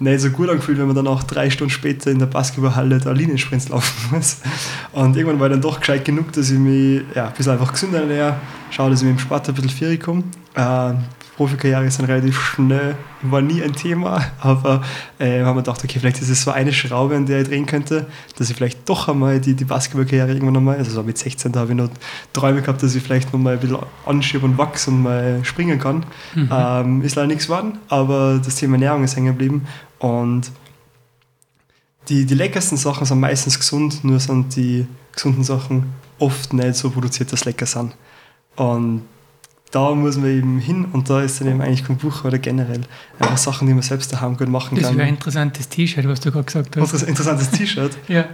nicht so gut angefühlt, wenn man dann auch drei Stunden später in der Basketballhalle da Liniensprints laufen [LAUGHS] muss. Und irgendwann war ich dann doch gescheit genug, dass ich mich ja, ein bisschen einfach gesünder ernähre, schaue, dass ich mit dem Sport ein bisschen viel komme. Äh, Profikarriere ist dann relativ schnell, war nie ein Thema, [LAUGHS] aber äh, haben wir gedacht, okay, vielleicht ist es so eine Schraube, an der ich drehen könnte, dass ich vielleicht doch einmal die, die Basketballkarriere irgendwann einmal, also so mit 16, da habe ich noch Träume gehabt, dass ich vielleicht noch mal ein bisschen anschiebe und wachse und mal springen kann. Mhm. Ähm, ist leider nichts geworden, aber das Thema Ernährung ist hängen geblieben und die, die leckersten Sachen sind meistens gesund, nur sind die gesunden Sachen oft nicht so produziert, dass lecker sind. Und da muss man eben hin und da ist dann eben eigentlich Kombucha oder generell einfach Sachen, die man selbst daheim gut machen Das kann. wäre ein interessantes T-Shirt, was du gerade gesagt hast. Interess- Interessantes T-Shirt, Ja,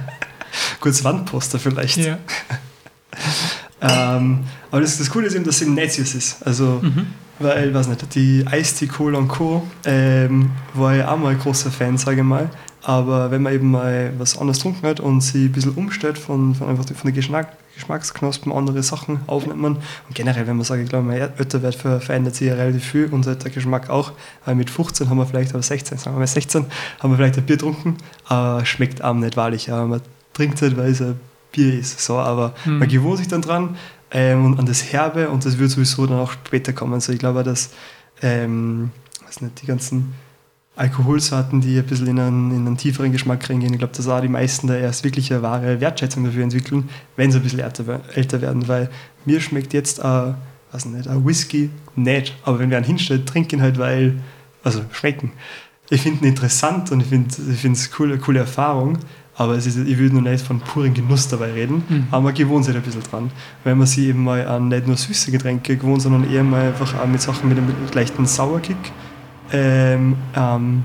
[LAUGHS] kurzes Wandposter vielleicht. ja. [LAUGHS] Ähm, aber das, das Coole ist eben, dass es nicht süß ist. Also, Mhm. weil, weiß nicht, die Eistee Cola und Co. Ähm, war ich auch mal ein großer Fan, sage ich mal. Aber wenn man eben mal was anderes getrunken hat und sie ein bisschen umstellt von, von, einfach von den Geschmack, Geschmacksknospen, andere Sachen aufnimmt man. Und generell, wenn man sagt, ich glaube, mein Ötterwert ver- verändert sich ja relativ viel und halt der Geschmack auch. Weil mit 15 haben wir vielleicht, aber 16, sagen wir mal 16, haben wir vielleicht ein Bier getrunken, aber schmeckt einem nicht wahrlich. Aber man trinkt es halt, weil es ein Bier ist. So, aber Mhm. man gewohnt sich dann dran ähm, und an das Herbe und das wird sowieso dann auch später kommen. Also ich glaube, dass ähm, weiß nicht, die ganzen Alkoholsorten, die ein bisschen in einen, in einen tieferen Geschmack reingehen, ich glaube, dass auch die meisten da erst wirklich eine wahre Wertschätzung dafür entwickeln, wenn sie ein bisschen älter, we- älter werden, weil mir schmeckt jetzt ein, weiß nicht, ein Whisky nicht, aber wenn wir einen hinstellen, trinken ihn halt, weil, also schmecken. ich finde ihn interessant und ich finde ich es cool, eine coole Erfahrung, aber es ist, ich würde noch nicht von purem Genuss dabei reden, Mhm. aber man gewohnt sich ein bisschen dran. Wenn man sich eben mal an nicht nur süße Getränke gewohnt, sondern eher mal einfach auch mit Sachen mit einem leichten Sauerkick, ähm, ähm,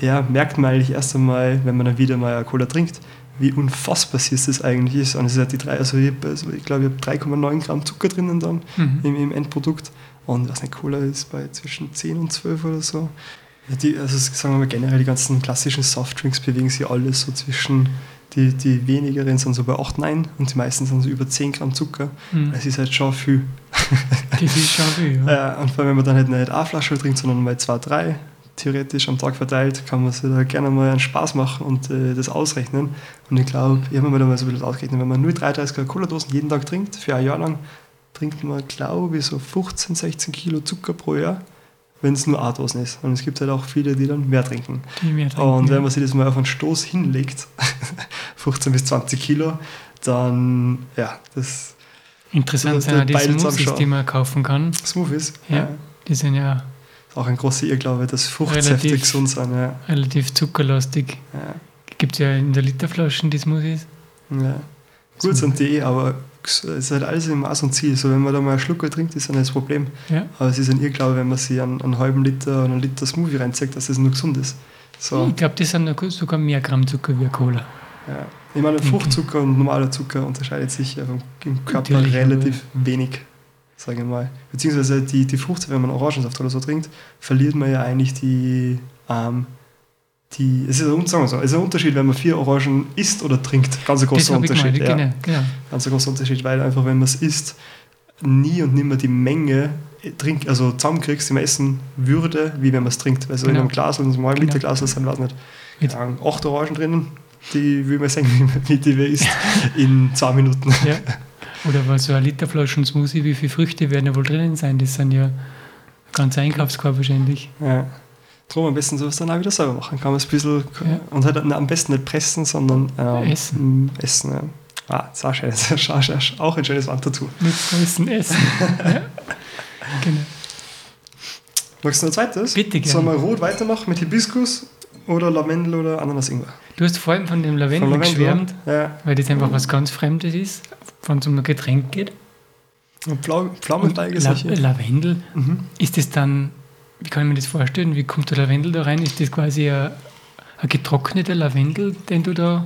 ja, merkt man eigentlich erst einmal, wenn man dann wieder mal eine Cola trinkt, wie unfassbar süß das eigentlich ist. Und es ist halt die drei, also ich, also ich glaube, ich habe 3,9 Gramm Zucker drinnen dann Mhm. im, im Endprodukt. Und was eine Cola ist bei zwischen 10 und 12 oder so. Ja, die, also sagen wir mal generell, die ganzen klassischen Softdrinks bewegen sich alles so zwischen, die, die wenigeren sind so bei 8, 9 und die meisten sind so über 10 Gramm Zucker. Mhm. Es ist halt schon viel. Das ist schon viel, ja. [LAUGHS] Äh, und vor allem, wenn man dann halt nicht eine Flasche trinkt, sondern mal zwei, drei, theoretisch am Tag verteilt, kann man sich da gerne mal einen Spaß machen und äh, das ausrechnen. Und ich glaube, ich habe mir da mal so ein bisschen ausgerechnet, wenn man nur 33er Cola-Dosen jeden Tag trinkt, für ein Jahr lang, trinkt man, glaube ich, so 15, 16 Kilo Zucker pro Jahr, wenn es nur eine Dosen ist. Und es gibt halt auch viele, die dann mehr trinken. Die mehr trinken, Und ja. wenn man sich das mal auf einen Stoß hinlegt, [LAUGHS] 15 bis 20 Kilo, dann, ja, das Interessant sind das die Smoothies, die man kaufen kann. Smoothies. Ja. Die sind ja Ist auch ein großer Irrglaube, dass Fruchtsäfte gesund sind. Ja. relativ zuckerlastig. Ja. Gibt es ja in der Literflaschen die Smoothies. Ja. Gut sind die, eh, aber es ist halt alles im Maß und Ziel. So, wenn man da mal einen Schluck trinkt, ist ja nicht das Problem. Ja. Aber es ist ein Irrglaube, wenn man sich einen, einen halben Liter oder einen Liter Smoothie reinzieht, dass das nur gesund ist. So, Ich glaube, das sind sogar mehr Gramm Zucker wie Cola. ja. Ich meine, Mhm. Fruchtzucker und normaler Zucker unterscheidet sich im Körper Natürlich, relativ wenig, sage ich mal. Beziehungsweise die, die Frucht, wenn man Orangensaft oder so trinkt, verliert man ja eigentlich die, ähm, die es ist, ein, sagen so, es ist ein Unterschied, wenn man vier Orangen isst oder trinkt. Ganz ein großer Unterschied. gemeint, ja. genau. genau. Ganz ein großer Unterschied, weil einfach, wenn man es isst, nie und nimmer die Menge äh, trink, also zusammenkriegst, die man essen würde, wie wenn man es trinkt. Also in Genau. einem Glas, in einem halben Genau. Liter Glas sind, weiß nicht, Mit- Ahnung, acht Orangen drinnen, die will man sagen, [LAUGHS] wie die wir isst, in zwei Minuten. Ja. [LAUGHS] Oder weil so eine Literflaschen Smoothie, wie viele Früchte werden da wohl drinnen sein? Das sind ja ein ganzer Einkaufskorb wahrscheinlich. Ja. Drum am besten sowas dann auch wieder selber machen. Kann man es ein bisschen, Ja. und halt am besten nicht pressen, sondern ähm, Essen. Essen, ja. Ah, das ist auch, schön. [LAUGHS] Ist auch- ein schönes Wandtattoo. Mit großen Essen. [LAUGHS] ja. Genau. Magst du noch ein zweites? Bitte gerne. Sollen wir rot weitermachen mit Hibiskus oder Lavendel oder Ananas Ingwer? Du hast vor allem von dem Lavendel, geschwärmt, Ja. weil das einfach was ganz Fremdes ist, wenn es um ein Getränk geht. Und Pflaumenteig ist La. Lavendel, Mhm. ist das dann, wie kann ich mir das vorstellen, wie kommt der Lavendel da rein? Ist das quasi ein, ein getrockneter Lavendel, den du da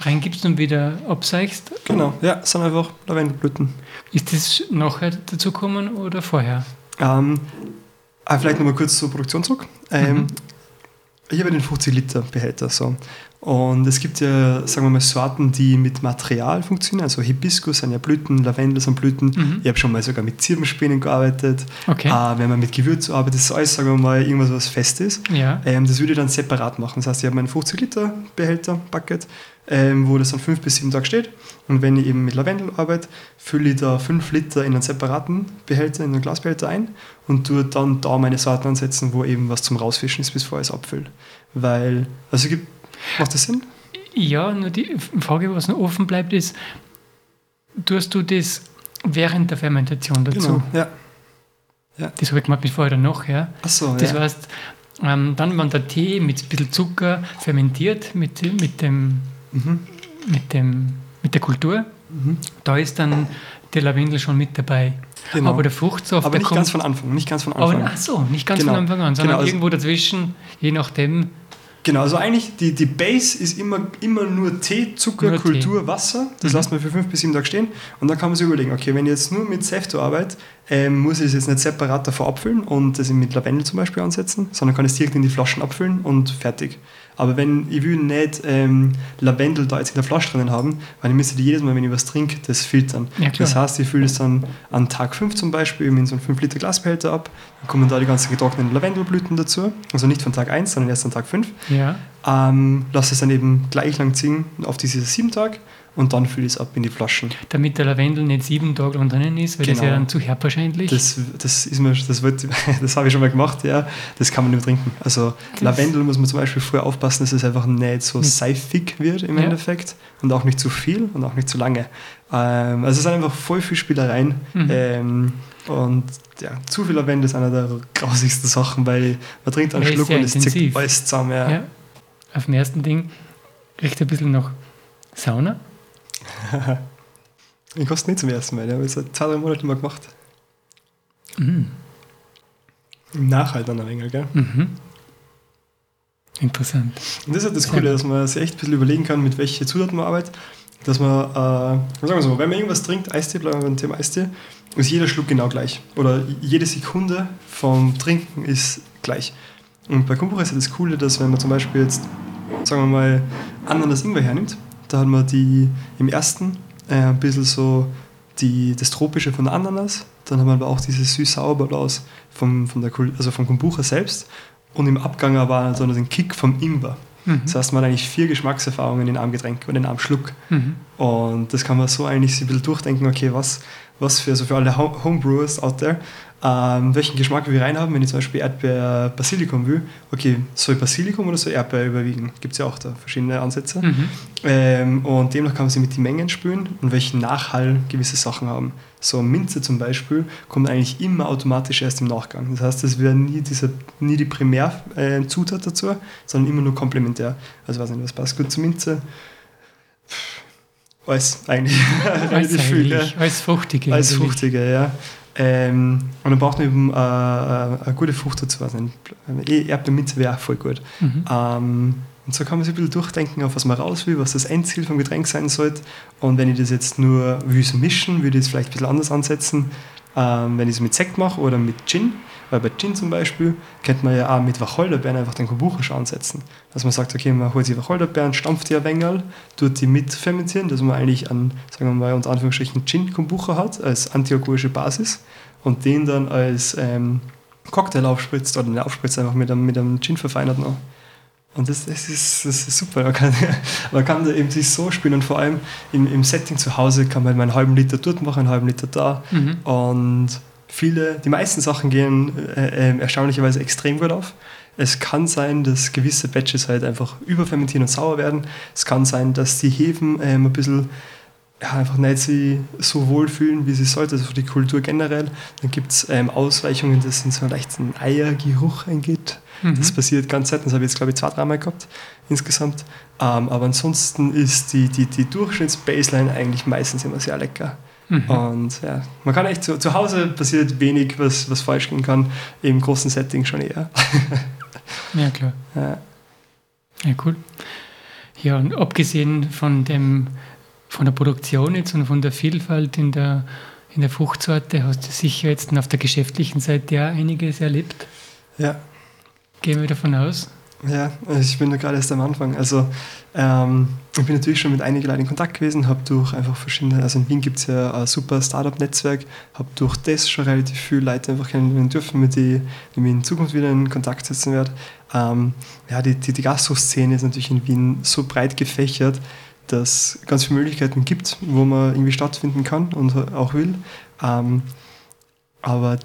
reingibst und wieder abseichst? Genau, ja, sind einfach Lavendelblüten. Ist das nachher dazu gekommen oder vorher? Ähm, ah, vielleicht nochmal kurz zur Produktion zurück. Ähm, Mhm. Ich habe den 50 Liter Behälter. So. Und es gibt ja, sagen wir mal, Sorten, die mit Material funktionieren. Also Hibiskus sind ja Blüten, Lavendel sind Blüten. Mhm. Ich habe schon mal sogar mit Zirbenspänen gearbeitet. Okay. Äh, wenn man mit Gewürz arbeitet, ist alles, sagen wir mal, irgendwas, was fest ist. Ja. Ähm, das würde ich dann separat machen. Das heißt, ich habe meinen 50 Liter Behälter, Bucket, ähm, wo das dann fünf bis sieben Tage steht. Und wenn ich eben mit Lavendel arbeite, fülle ich da 5 Liter in einen separaten Behälter, in einen Glasbehälter ein und tue dann da meine Sorten ansetzen, wo eben was zum Rausfischen ist, bis vorher es abfüllt. Weil, also gibt, macht das Sinn? Ja, nur die Frage, was noch offen bleibt, ist, tust du das während der Fermentation dazu? Ja. Das habe ich gemacht mit vorher oder nachher. Achso, Das ja. heißt, ähm, dann, wenn der Tee mit ein bisschen Zucker fermentiert, mit, mit, dem, Mhm. mit, dem, mit der Kultur, Mhm. da ist dann der Lavendel schon mit dabei. Genau. Aber der Fruchtsaft, Aber nicht kommt. ganz von Anfang, nicht ganz von aber, Anfang. ach so, nicht ganz Genau. von Anfang an, sondern Genau, also- irgendwo dazwischen, je nachdem. Genau, also eigentlich die, die Base ist immer, immer nur Tee, Zucker, Nur Kultur, Wasser. Das Mhm. lässt man für fünf bis sieben Tage stehen. Und dann kann man sich überlegen, okay, wenn ich jetzt nur mit Säfte arbeite, ähm, muss ich es jetzt nicht separat davor abfüllen und das mit Lavendel zum Beispiel ansetzen, sondern kann es direkt in die Flaschen abfüllen und fertig. Aber wenn ich will nicht ähm, Lavendel da jetzt in der Flasche drinnen haben, weil ich müsste jedes Mal, wenn ich was trinke, das filtern. Ja, das heißt, ich fülle es dann an Tag 5 zum Beispiel in so einen 5 Liter Glasbehälter ab. Dann kommen da die ganzen getrockneten Lavendelblüten dazu. Also nicht von Tag 1, sondern erst an Tag 5 Ja. ähm, lasse es dann eben gleich lang ziehen auf diese sieben Tage und dann fülle ich es ab in die Flaschen. Damit der Lavendel nicht sieben Tage lang drinnen ist, weil genau. das ja Genau. dann zu herb wahrscheinlich. Das, das ist mir, das, wird, [LAUGHS] das habe ich schon mal gemacht, ja. Das kann man nicht trinken. Also Das- Lavendel muss man zum Beispiel vorher aufpassen, dass es einfach nicht so seifig wird im Ja. Endeffekt und auch nicht zu viel und auch nicht zu lange. Ähm, also es sind einfach voll viel Spielereien Mhm. ähm, und ja, zu viel Lavendel ist einer der grausigsten Sachen, weil man trinkt einen Ja, Schluck und es zieht alles zusammen. Ja. ja. Auf dem ersten Ding riecht ein bisschen nach Sauna. [LAUGHS] Ich koste nicht zum ersten Mal, ich habe es seit zwei, drei Monaten mal gemacht. Mhm. Im Nachhalt dann ein wenig, gell? Mhm. Interessant. Und das ist halt das Coole, dass man sich echt ein bisschen überlegen kann, mit welchen Zutaten man arbeitet. Dass man, äh, sagen wir so, wenn man irgendwas trinkt, Eistee, bleiben wir beim Thema Eistee, ist jeder Schluck genau gleich. Oder jede Sekunde vom Trinken ist gleich. Und bei Kombucha ist ja das Coole, dass wenn man zum Beispiel jetzt, sagen wir mal, Ananas Ingwer hernimmt, da hat man die im ersten äh, ein bisschen so die, das Tropische von der Ananas, dann hat man aber auch dieses süß-sauer-Balance vom, von der, also vom Kombucha selbst und im Abgang aber so den Kick vom Ingwer. Mhm. Das heißt, man hat eigentlich vier Geschmackserfahrungen in einem Getränk oder in einem Schluck. Mhm. Und das kann man so eigentlich sich ein bisschen durchdenken, okay, was, was für, also für alle Ho- Homebrewers out there, ähm, welchen Geschmack ich reinhaben, wenn ich zum Beispiel Erdbeer-Basilikum will. Okay, soll Basilikum oder soll Erdbeer überwiegen? Gibt es ja auch da verschiedene Ansätze. Mhm. Ähm, und demnach kann man sich mit den Mengen spülen und welchen Nachhall gewisse Sachen haben. So Minze zum Beispiel kommt eigentlich immer automatisch erst im Nachgang. Das heißt, es wäre nie, diese, nie die Primärzutat äh, dazu, sondern immer nur komplementär. Also weiß nicht, was passt gut zu Minze? Alles eigentlich. [LAUGHS] Alles viel, eigentlich, ja. alles Fruchtige. Alles. Fruchtige, ja. Ähm, und dann braucht man eben äh, äh, eine gute Frucht dazu. Also eh, Erdbeerminze wäre auch voll gut. Mhm. Ähm, und so kann man sich ein bisschen durchdenken, auf was man raus will, was das Endziel vom Getränk sein sollte. Und wenn ich das jetzt nur will mischen, würde ich es vielleicht ein bisschen anders ansetzen. Ähm, wenn ich es mit Sekt mache oder mit Gin, weil bei Gin zum Beispiel könnte man ja auch mit Wacholderbeeren einfach den Kombucha schon ansetzen. Dass man sagt, okay, man holt sich Wacholderbeeren, stampft die ein wenig, tut die mit fermentieren, dass man eigentlich einen, sagen wir mal, unter Anführungsstrichen Gin-Kombucha hat, als antialkoholische Basis und den dann als ähm, Cocktail aufspritzt oder den aufspritzt einfach mit einem, mit einem Gin verfeinert noch. Und das, das, ist, das ist super. Man kann, [LAUGHS] man kann da eben sich so spielen und vor allem im, im Setting zu Hause kann man einen halben Liter dort machen, einen halben Liter da. Mhm. Und viele, die meisten Sachen gehen äh, äh, erstaunlicherweise extrem gut auf. Es kann sein, dass gewisse Batches halt einfach überfermentieren und sauer werden. Es kann sein, dass die Hefen ähm, ein bisschen ja, einfach nicht sich so wohlfühlen, wie sie sollte, also für die Kultur generell. Dann gibt es ähm, Ausweichungen, dass in so einen leichten Eiergeruch eingeht. Mhm. Das passiert ganz selten, das habe ich jetzt glaube ich zwei, dreimal gehabt insgesamt. Ähm, aber ansonsten ist die, die, die Durchschnitts-Baseline eigentlich meistens immer sehr lecker. Mhm. Und ja, man kann echt, zu, zu Hause passiert wenig, was, was falsch gehen kann, im großen Setting schon eher. [LAUGHS] Ja, klar. Ja. Ja, cool. Ja, und abgesehen von dem, von der Produktion jetzt und von der Vielfalt in der, in der Fruchtsorte, hast du sicher jetzt auf der geschäftlichen Seite ja einiges erlebt. ja. Gehen wir davon aus. Ja, ich bin da gerade erst am Anfang. Also ähm, ich bin natürlich schon mit einigen Leuten in Kontakt gewesen, habe durch einfach verschiedene, also in Wien gibt es ja ein super Startup-Netzwerk, habe durch das schon relativ viele Leute einfach kennenlernen dürfen, mit denen ich mich in Zukunft wieder in Kontakt setzen werde. Ähm, ja, die, die, die Gastro-Szene ist natürlich in Wien so breit gefächert, dass es ganz viele Möglichkeiten gibt, wo man irgendwie stattfinden kann und auch will. Ähm, aber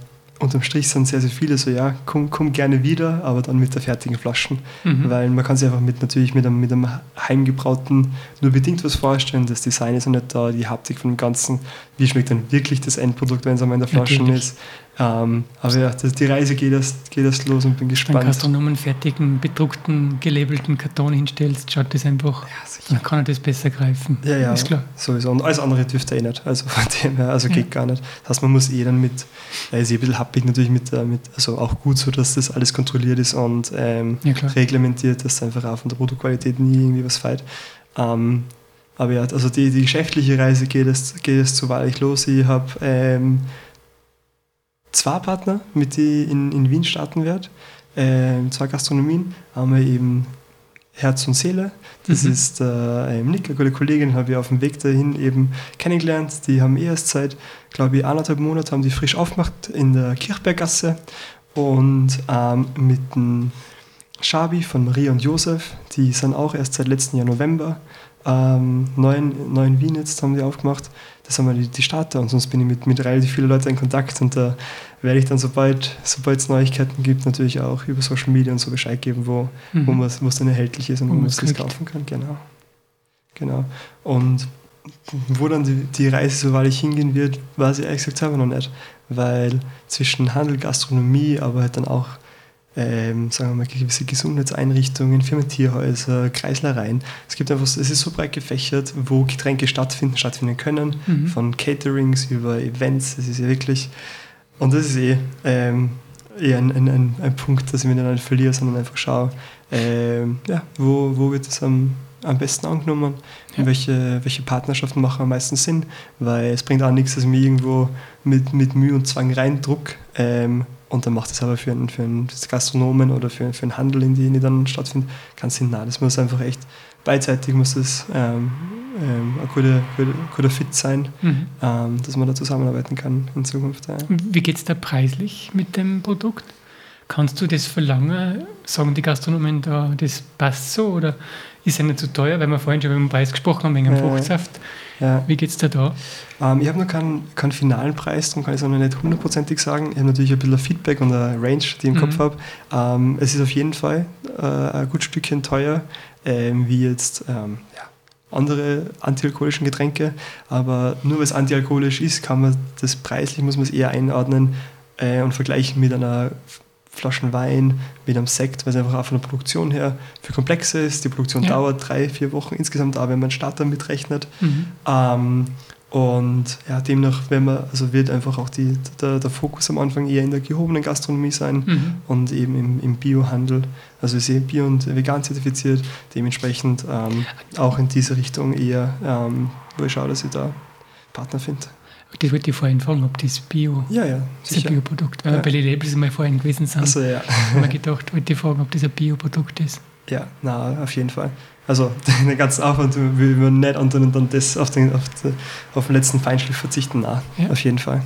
unterm Strich sind sehr, sehr viele so, ja, komm, komm gerne wieder, aber dann mit der fertigen Flaschen. Mhm. Weil man kann sich einfach mit, natürlich mit einem, mit einem heimgebrauten nur bedingt was vorstellen. Das Design ist noch nicht da, die Haptik von dem Ganzen. Wie schmeckt dann wirklich das Endprodukt, wenn es einmal in der Flasche Natürlich. ist? Ähm, aber ja, das, die Reise geht erst, geht erst los und bin Wenn gespannt. Gastronomen fertigen, bedruckten, gelabelten Karton hinstellst, schaut das einfach, Ja, dann kann er das besser greifen. Ja, ja, Ist klar. sowieso. Und alles andere dürfte eh nicht. Also von dem her, also Ja. geht gar nicht. Das heißt, man muss eh dann mit, er ist eh ein bisschen happig natürlich mit, äh, mit, also auch gut so, dass das alles kontrolliert ist und ähm, Ja, reglementiert, dass einfach auch von der Produktqualität nie irgendwie was feit. Ähm, aber ja, also die, die geschäftliche Reise geht es, geht es so wahrlich los. Ich habe ähm, zwei Partner, mit denen ich in, in Wien starten werde. Ähm, zwei Gastronomien. Einmal eben Herz und Seele. Das Mhm. ist äh, ähm, Nick, eine gute Kollegin, habe ich auf dem Weg dahin eben kennengelernt. Die haben eh erst seit, glaube ich, anderthalb Monaten haben die frisch aufgemacht in der Kirchberggasse. Und ähm, mit dem Schabi von Maria und Josef. Die sind auch erst seit letztem Jahr November. Ähm, neuen, neuen Wien jetzt haben die aufgemacht. Das sind mal die, die Starter und sonst bin ich mit, mit relativ vielen Leuten in Kontakt und da werde ich dann, sobald es Neuigkeiten gibt, natürlich auch über Social Media und so Bescheid geben, wo mhm. wo es dann erhältlich ist und wo, man es kaufen kann. Genau. genau. Und wo dann die, die Reise so wahrlich hingehen wird, weiß ich ehrlich gesagt selber noch nicht. Weil zwischen Handel, Gastronomie, aber halt dann auch ähm, sagen wir mal, gewisse Gesundheitseinrichtungen, Firmentierhäuser, Kreislereien. Es gibt einfach, es ist so breit gefächert, wo Getränke stattfinden, stattfinden können, mhm. von Caterings über Events, es ist ja wirklich, und das ist eh ähm, eher ein, ein, ein, ein, Punkt, dass ich mir dann nicht verliere, sondern einfach schaue, ähm, ja, wo, wo wird es am, am besten angenommen, ja. welche, welche Partnerschaften machen am meisten Sinn, weil es bringt auch nichts, dass ich mich irgendwo mit, mit Mühe und Zwang reindruck ähm, und dann macht es aber für einen, für einen Gastronomen oder für, für einen Handel, in den die dann stattfindet, keinen Sinn. Nein, das muss einfach echt beidseitig muss es ähm, ähm, ein guter, guter, guter Fit sein, mhm. ähm, dass man da zusammenarbeiten kann in Zukunft. Ja. Wie geht es da preislich mit dem Produkt? Kannst du das verlangen? Sagen die Gastronomen da, das passt so oder ist es nicht zu teuer? Weil wir vorhin schon über den Preis gesprochen haben wegen dem ja. Fruchtsaft. Ja. Wie geht es dir da? Ähm, ich habe noch keinen, keinen finalen Preis, darum kann ich es noch nicht hundertprozentig sagen. Ich habe natürlich ein bisschen Feedback und eine Range, die ich im mhm. Kopf habe. Ähm, es ist auf jeden Fall äh, ein gut Stückchen teuer, ähm, wie jetzt ähm, ja, andere antialkoholischen Getränke. Aber nur weil es antialkoholisch ist, kann man das preislich, muss man es eher einordnen äh, und vergleichen mit einer Flaschen Wein mit einem Sekt, weil es einfach auch von der Produktion her viel komplexer ist. Die Produktion ja. dauert drei, vier Wochen insgesamt, auch wenn man Starter mitrechnet. Mhm. Ähm, und ja, demnach wenn man, also wird einfach auch die, der, der Fokus am Anfang eher in der gehobenen Gastronomie sein mhm. und eben im, im Biohandel. Also ist eh bio- und vegan zertifiziert, dementsprechend ähm, auch in diese Richtung eher, ähm, wo ich schaue, dass ich da Partner finde. Das wollte ich vorhin fragen, ob das Bio, ja, ja, das ein Bioprodukt, weil ja. bei den Labels mal vorhin gewesen sind. Also, ja. habe mir gedacht, wollte ich fragen, ob das ein Bioprodukt ist. Ja, na, auf jeden Fall. Also [LAUGHS] den ganzen Aufwand will man nicht antun und dann das auf den, auf, den, auf den letzten Feinschliff verzichten. Na, ja. auf jeden Fall.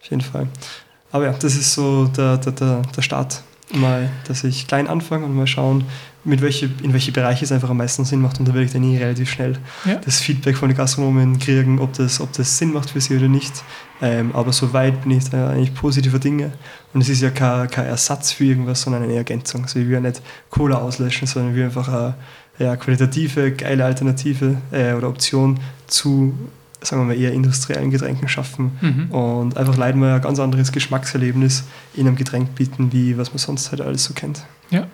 Auf jeden Fall. Aber ja, das ist so der, der, der, der Start. Mal, dass ich klein anfange und mal schauen, mit welche, in welche Bereiche es einfach am meisten Sinn macht. Und da werde ich dann eh relativ schnell ja. das Feedback von den Gastronomen kriegen, ob das, ob das Sinn macht für sie oder nicht. Ähm, aber soweit bin ich da eigentlich positiver Dinge. Und es ist ja kein, kein Ersatz für irgendwas, sondern eine Ergänzung. Also ich will ja nicht Cola auslöschen, sondern ich will einfach eine, ja, qualitative, geile Alternative äh, oder Option zu, sagen wir mal, eher industriellen Getränken schaffen mhm. und einfach Leuten mal ein ganz anderes Geschmackserlebnis in einem Getränk bieten, wie was man sonst halt alles so kennt. Ja.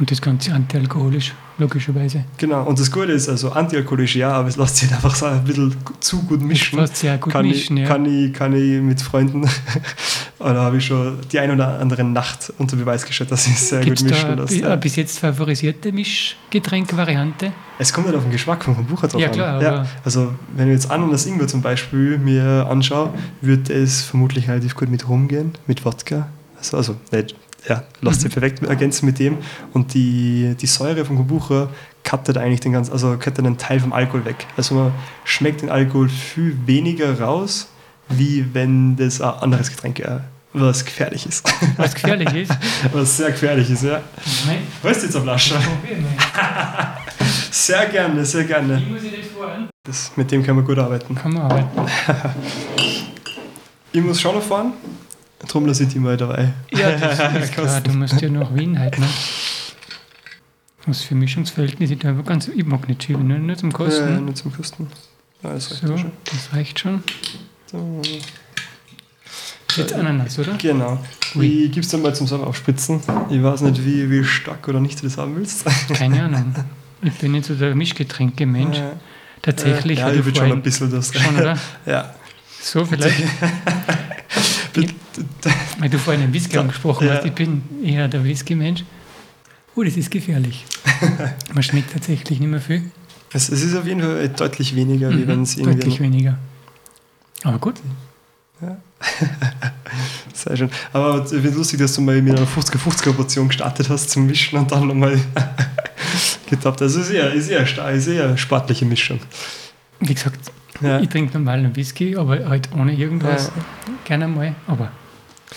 Und das Ganze antialkoholisch, logischerweise. Genau, und das Gute ist, also antialkoholisch ja, aber es lässt sich einfach so ein bisschen zu gut mischen. Es lässt sehr gut kann mischen, ich, ja. Kann ich, kann ich mit Freunden, [LAUGHS] oder habe ich schon die ein oder andere Nacht unter Beweis gestellt, dass ich es sehr Gibt's gut mischen lasse. Gibt es bis jetzt favorisierte Mischgetränkvariante? Es kommt halt auf den Geschmack vom Bucher drauf ja, klar, an. Ja, also wenn ich jetzt Ananas Ingwer zum Beispiel mir anschaue, würde es vermutlich relativ gut mit rumgehen, mit Wodka. Also, also nicht ja, lässt sich mhm. perfekt ergänzen mit dem. Und die, die Säure vom Kombucha cuttet eigentlich den ganzen, also cuttet einen Teil vom Alkohol weg. Also man schmeckt den Alkohol viel weniger raus, wie wenn das ein anderes Getränk wäre. Was gefährlich ist. Was gefährlich ist? [LAUGHS] Was sehr gefährlich ist, ja. Nein. Weißt du jetzt auf Lasche? sehr gerne, sehr gerne. Wie muss ich das fahren? Das, mit dem kann man gut arbeiten. Kann man arbeiten. [LAUGHS] ich muss schon noch fahren. Darum lasse ich die mal dabei. Ja, das [LAUGHS] ist klar. Du musst ja nach Wien halt. Ne? Was für Mischungsverhältnisse da einfach ganz. Ich mag nicht schieben, nur, nur zum Kosten. Ja, nur zum Kosten. Ja, das reicht so, schon. Das reicht schon. So. Jetzt Ananas, oder? Genau. Wie gibst du mal zum selber aufspritzen? Ich weiß nicht, wie, wie stark oder nicht du das haben willst. [LAUGHS] Keine Ahnung. Ich bin nicht so der Mischgetränke-Mensch. Ja. Tatsächlich. Ja, ich würde schon ein bisschen das. Schon, oder? [LAUGHS] ja. So vielleicht. [LAUGHS] Weil du vorhin einen Whisky angesprochen ja. hast, ich bin eher der Whisky-Mensch. Oh, das ist gefährlich. [LAUGHS] Man schmeckt tatsächlich nicht mehr viel. Es, es ist auf jeden Fall deutlich weniger, mhm, wie wenn es irgendwie. Deutlich weniger. Aber gut. Ja. [LAUGHS] Sehr schön. Aber ich finde es lustig, dass du mal mit einer 50-50-Portion gestartet hast zum Mischen und dann nochmal getappt. Also ist eher, ist eher, ist eher eine sportliche Mischung. Wie gesagt, ja. ich trinke normal einen Whisky, aber halt ohne irgendwas. Ja. Gerne mal. Aber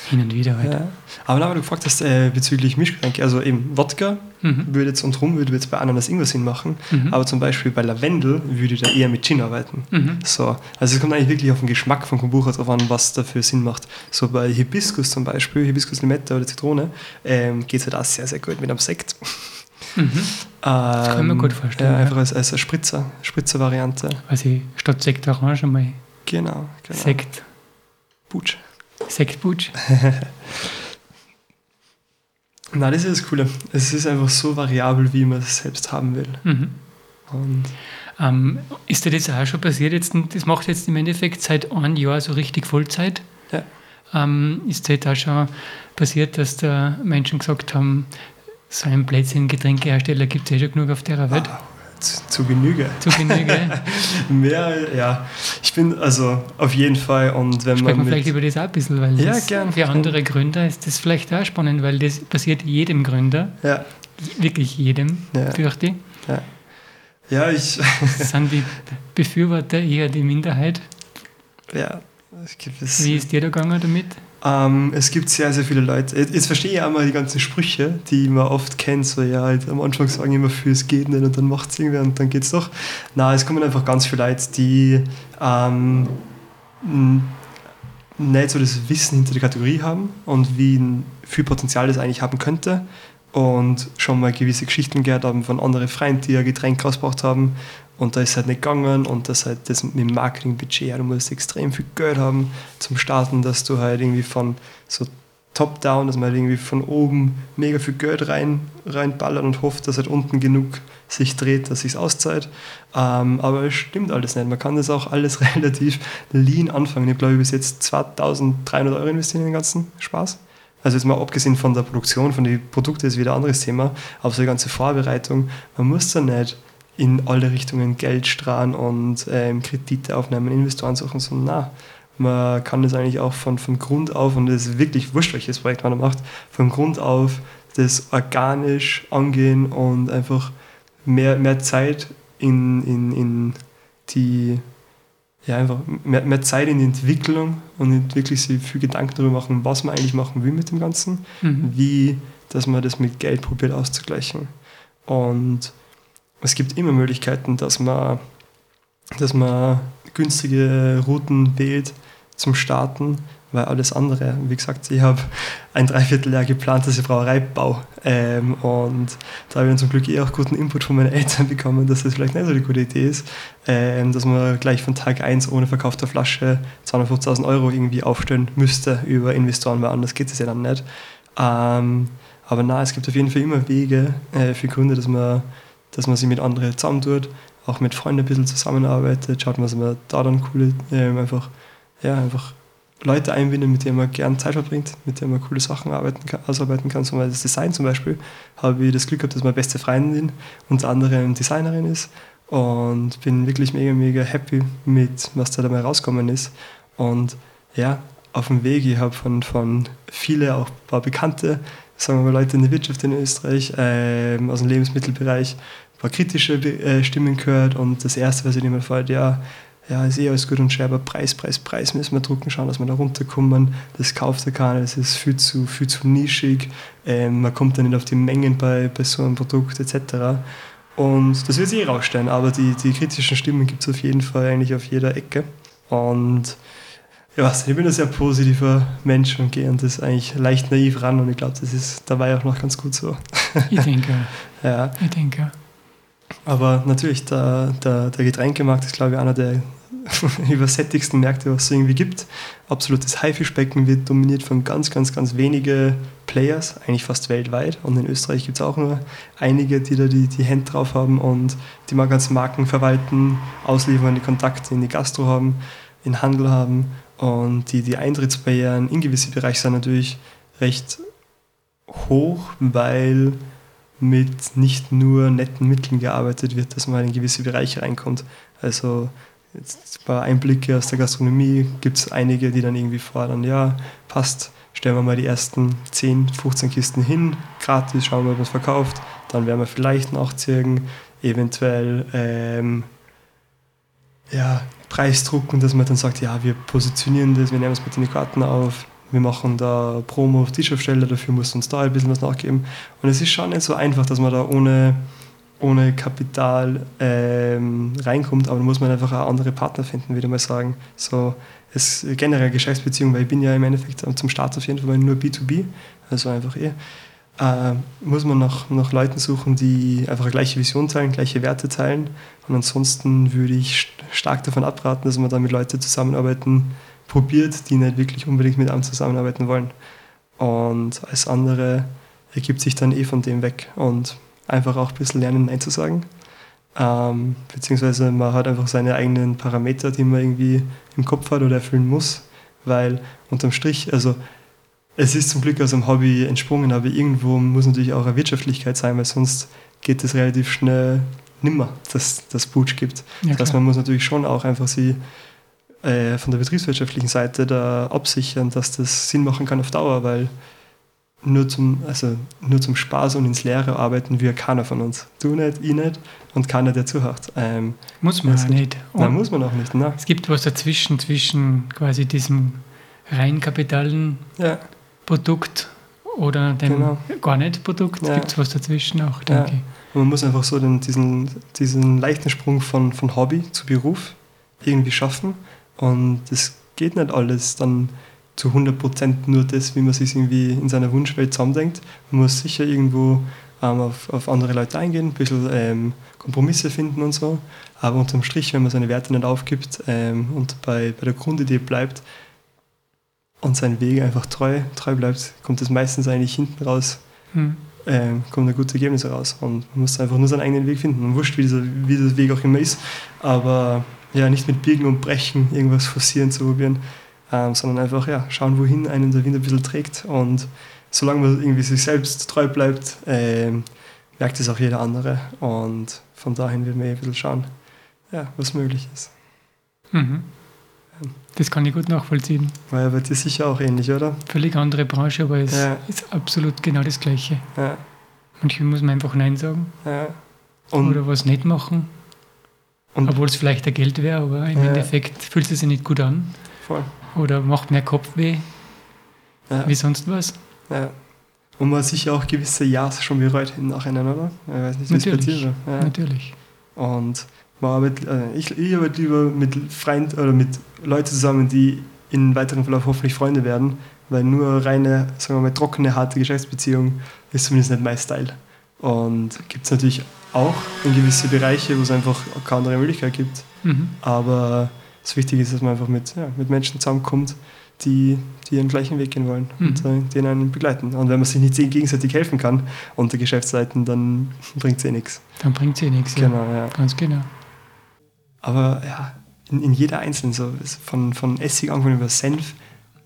Hin und wieder halt. Ja. Aber na, weil du gefragt hast äh, bezüglich Mischgetränke, also eben Wodka Mhm. würde jetzt und rum würde jetzt bei Ananas irgendwas Sinn machen, Mhm. aber zum Beispiel bei Lavendel würde ich da eher mit Gin arbeiten. Mhm. So, also es kommt eigentlich wirklich auf den Geschmack von Kombucha drauf an, was dafür Sinn macht. So bei Hibiskus zum Beispiel, Hibiskus Limette oder Zitrone, ähm, geht es halt auch sehr, sehr gut mit einem Sekt. Mhm. Das kann ich mir gut vorstellen, Ja, einfach als, als eine Spritzer, Spritzer-Variante. Also statt Sekt Orange einmal Genau, genau. Sekt. Butsch. Sektbutsch. [LAUGHS] Nein, das ist das Coole. Es ist einfach so variabel, wie man es selbst haben will. Mhm. Ähm, ist dir das auch schon passiert jetzt? Das macht jetzt im Endeffekt seit einem Jahr so richtig Vollzeit. Ja. Ähm, ist dir da schon passiert, dass da Menschen gesagt haben, so ein Blödsinn Getränkehersteller gibt es eh schon genug auf der Welt? ah, zu, zu Genüge. Zu Genüge. [LAUGHS] Mehr, ja. Ich bin also auf jeden Fall und wenn Sprechen man wir mit, vielleicht über das auch ein bisschen, weil Ja, das gern, für gern. andere Gründer ist das vielleicht auch spannend, weil das passiert jedem Gründer, ja, wirklich jedem, Ja. fürchte ich. ja, ich, [LAUGHS] Das sind die Befürworter eher die Minderheit. ja, es gibt es. Wie ist dir da gegangen damit? Ähm, es gibt sehr, sehr viele Leute. Jetzt verstehe ich auch mal die ganzen Sprüche, die man oft kennt. So, ja, halt am Anfang sagen immer, für es geht nicht und dann macht es irgendwer und dann geht es doch. Na, es kommen einfach ganz viele Leute, die ähm, nicht so das Wissen hinter der Kategorie haben und wie viel Potenzial das eigentlich haben könnte und schon mal gewisse Geschichten gehört haben von anderen Freunden, die ein Getränk rausgebracht haben und da ist halt nicht gegangen und das halt das mit dem Marketingbudget, ja, du musst extrem viel Geld haben zum Starten, dass du halt irgendwie von so top-down, dass man halt irgendwie von oben mega viel Geld rein, reinballert und hofft, dass halt unten genug sich dreht, dass sich's auszahlt. Ähm, aber es stimmt alles nicht. Man kann das auch alles [LAUGHS] relativ lean anfangen. Ich glaube ich, bis jetzt 2300 Euro investiert in den ganzen Spaß. Also jetzt mal abgesehen von der Produktion, von den Produkten ist wieder ein anderes Thema, aber so die ganze Vorbereitung, man muss da nicht in alle Richtungen Geld strahlen und ähm, Kredite aufnehmen, Investoren suchen, sondern na, man kann das eigentlich auch von, von Grund auf, und das ist wirklich wurscht, welches Projekt man da macht, von Grund auf das organisch angehen und einfach mehr, mehr Zeit in, in, in die, ja, einfach mehr, mehr Zeit in die Entwicklung und wirklich sich viel Gedanken darüber machen, was man eigentlich machen will mit dem Ganzen, Mhm. wie, dass man das mit Geld probiert auszugleichen. Und es gibt immer Möglichkeiten, dass man, dass man günstige Routen wählt zum Starten, weil alles andere, wie gesagt, ich habe ein Dreivierteljahr geplant, dass ich Brauerei baue. Ähm, und da habe ich dann zum Glück eh auch guten Input von meinen [LAUGHS] Eltern bekommen, dass das vielleicht nicht so eine gute Idee ist, ähm, dass man gleich von Tag 1 ohne verkaufter Flasche 250.000 Euro irgendwie aufstellen müsste über Investoren, weil anders geht es ja dann nicht. Ähm, aber na, es gibt auf jeden Fall immer Wege äh, für Gründe, dass man, dass man sich mit anderen zusammentut, auch mit Freunden ein bisschen zusammenarbeitet, schaut, was man da dann coole, ähm, einfach, ja, einfach Leute einbindet, mit denen man gern Zeit verbringt, mit denen man coole Sachen arbeiten kann, ausarbeiten kann. So, das Design zum Beispiel, habe ich das Glück gehabt, dass meine beste Freundin unter anderem Designerin ist und bin wirklich mega, mega happy mit, was da dabei rausgekommen ist. Und ja, auf dem Weg, ich habe von, von viele, auch ein paar Bekannte, sagen wir mal Leute in der Wirtschaft in Österreich, ähm, aus dem Lebensmittelbereich, ein paar kritische äh, Stimmen gehört und das Erste, was ich immer fällt, ja, ja, ist eh alles gut und schön, aber Preis, Preis, Preis müssen wir drucken, schauen, dass wir da runterkommen. Das kauft ja keiner, das ist viel zu, viel zu nischig. Ähm, man kommt dann nicht auf die Mengen bei, bei so einem Produkt etc. Und das wird sich eh rausstellen, aber die, die kritischen Stimmen gibt es auf jeden Fall eigentlich auf jeder Ecke. Und ja, ich bin ein sehr positiver Mensch und gehe an das eigentlich leicht naiv ran und ich glaube, das ist dabei auch noch ganz gut so. Ich denke, [LAUGHS] Ja, ich denke. aber natürlich, der, der, der Getränkemarkt ist, glaube ich, einer der [LAUGHS] übersättigsten Märkte, was es irgendwie gibt. Absolutes Haifischbecken wird dominiert von ganz, ganz, ganz wenige Players, eigentlich fast weltweit. Und in Österreich gibt es auch nur einige, die da die, die Hände drauf haben und die mal ganzen Marken verwalten, ausliefern, die Kontakte in die Gastro haben, in Handel haben. Und die, die Eintrittsbarrieren in gewisse Bereiche sind natürlich recht hoch, weil mit nicht nur netten Mitteln gearbeitet wird, dass man halt in gewisse Bereiche reinkommt. Also jetzt ein paar Einblicke aus der Gastronomie gibt es einige, die dann irgendwie fordern, ja, passt, stellen wir mal die ersten 10, 15 Kisten hin, gratis, schauen wir, ob es verkauft, dann werden wir vielleicht nachziehen, eventuell ähm, ja, Preisdruck und dass man dann sagt, ja, wir positionieren das, wir nehmen es mit den Karten auf, wir machen da Promo auf Tischaufsteller, dafür muss uns da ein bisschen was nachgeben. Und es ist schon nicht so einfach, dass man da ohne, ohne Kapital ähm, reinkommt, aber da muss man einfach auch andere Partner finden, würde ich mal sagen. So, es generell Geschäftsbeziehung, weil ich bin ja im Endeffekt zum Start auf jeden Fall nur B2B, also einfach eh. Äh, muss man nach, nach Leuten suchen, die einfach eine gleiche Vision teilen, gleiche Werte teilen. Und ansonsten würde ich stark davon abraten, dass man da mit Leuten zusammenarbeiten probiert, die nicht wirklich unbedingt mit einem zusammenarbeiten wollen. Und als andere ergibt sich dann eh von dem weg und einfach auch ein bisschen lernen, Nein zu sagen. Ähm, beziehungsweise man hat einfach seine eigenen Parameter, die man irgendwie im Kopf hat oder erfüllen muss, weil unterm Strich, also es ist zum Glück aus dem Hobby entsprungen, aber irgendwo muss natürlich auch eine Wirtschaftlichkeit sein, weil sonst geht es relativ schnell nimmer, dass das Butch gibt. Ja, das heißt, man muss natürlich schon auch einfach sie äh, von der betriebswirtschaftlichen Seite da absichern, dass das Sinn machen kann auf Dauer, weil nur zum, also nur zum Spaß und ins Leere arbeiten wir keiner von uns. Du nicht, ich nicht und keiner, der zuhört. Ähm, muss man auch nicht. nein, muss man auch nicht. Nein. Es gibt was dazwischen, zwischen quasi diesem rein kapitalen ja. Produkt oder dem genau. gar nicht Produkt. Ja. Gibt es was dazwischen auch, denke ja. ich. Man muss einfach so den, diesen, diesen leichten Sprung von, von Hobby zu Beruf irgendwie schaffen. Und das geht nicht alles dann zu 100% nur das, wie man sich irgendwie in seiner Wunschwelt zusammendenkt. Man muss sicher irgendwo ähm, auf, auf andere Leute eingehen, ein bisschen ähm, Kompromisse finden und so. Aber unterm Strich, wenn man seine Werte nicht aufgibt ähm, und bei, bei der Grundidee bleibt und seinen Weg einfach treu, treu bleibt, kommt es meistens eigentlich hinten raus. Hm. Ähm, kommt ein gutes Ergebnis raus. Und man muss einfach nur seinen eigenen Weg finden. Und wurscht, wie dieser, wie dieser Weg auch immer ist. Aber ja, nicht mit Biegen und Brechen irgendwas forcieren zu probieren, ähm, sondern einfach ja, schauen, wohin einen der Wind ein bisschen trägt. Und solange man irgendwie sich selbst treu bleibt, ähm, merkt es auch jeder andere. Und von dahin wird man ein bisschen schauen, ja, was möglich ist. Mhm. Das kann ich gut nachvollziehen. Ja bei dir sicher auch ähnlich, oder? Völlig andere Branche, aber es ja. ist absolut genau das Gleiche. Ja. Manchmal muss man einfach Nein sagen. Ja. oder was nicht machen. Obwohl es vielleicht ein Geld wäre, aber im. Endeffekt fühlt es sich nicht gut an. Voll. Oder macht mehr Kopfweh ja. wie sonst was. Ja. Und man sicher auch gewisse Ja's schon bereut im Nachhinein, oder? Ich weiß nicht, natürlich. Ja. Natürlich. Und man arbeitet, äh, ich, ich arbeite lieber mit Freunden oder mit Leuten zusammen, die in weiteren Verlauf hoffentlich Freunde werden, weil nur reine, sagen wir mal, trockene, harte Geschäftsbeziehung ist zumindest nicht mein Style. Und gibt es natürlich auch in gewisse Bereiche, wo es einfach keine andere Möglichkeit gibt. Mhm. Aber das Wichtige ist, dass man einfach mit, ja, mit Menschen zusammenkommt, die, die ihren gleichen Weg gehen wollen mhm. und äh, den einen begleiten. Und wenn man sich nicht gegenseitig helfen kann unter Geschäftsseiten, dann [LAUGHS] bringt es eh nichts. Dann bringt es eh nichts. Genau, ja. Ganz genau. Aber ja, in, in jeder einzelnen, so von, von Essig angefangen über Senf,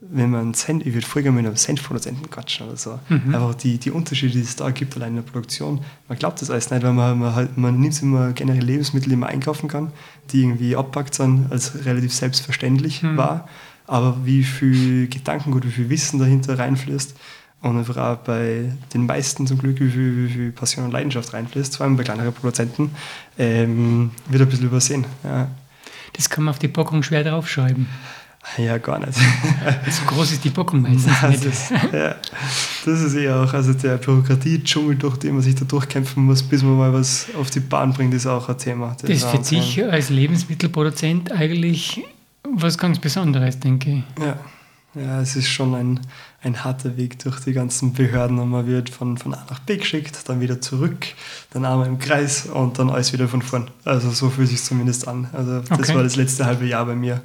wenn man Senf, ich würde gerne mit einem Senfproduzenten quatschen oder so. Mhm. Einfach die, die Unterschiede, die es da gibt, allein in der Produktion. Man glaubt das alles nicht, weil man, man, halt, man nimmt immer generell Lebensmittel, die man einkaufen kann, die irgendwie abpackt sind, als relativ selbstverständlich mhm. war. Aber wie viel Gedankengut, wie viel Wissen dahinter reinfließt und einfach auch bei den meisten zum Glück, wie viel, wie viel Passion und Leidenschaft reinfließt, vor allem bei kleineren Produzenten, ähm, wird ein bisschen übersehen. Ja. Das kann man auf die Packung schwer draufschreiben. Ja, gar nicht. [LAUGHS] so groß ist die Packung meistens [LAUGHS] Nein, nicht. Das, ja, das ist eher auch, also der Bürokratie-Dschungel, durch den man sich da durchkämpfen muss, bis man mal was auf die Bahn bringt, ist auch ein Thema. Das, ist für dich als Lebensmittelproduzent eigentlich was ganz Besonderes, denke ich. Ja, ja es ist schon ein, ein harter Weg durch die ganzen Behörden und man wird von, von A nach B geschickt, dann wieder zurück, dann einmal im Kreis und dann alles wieder von vorn. Also so fühlt es sich zumindest an. Also das okay. war das letzte halbe Jahr bei mir.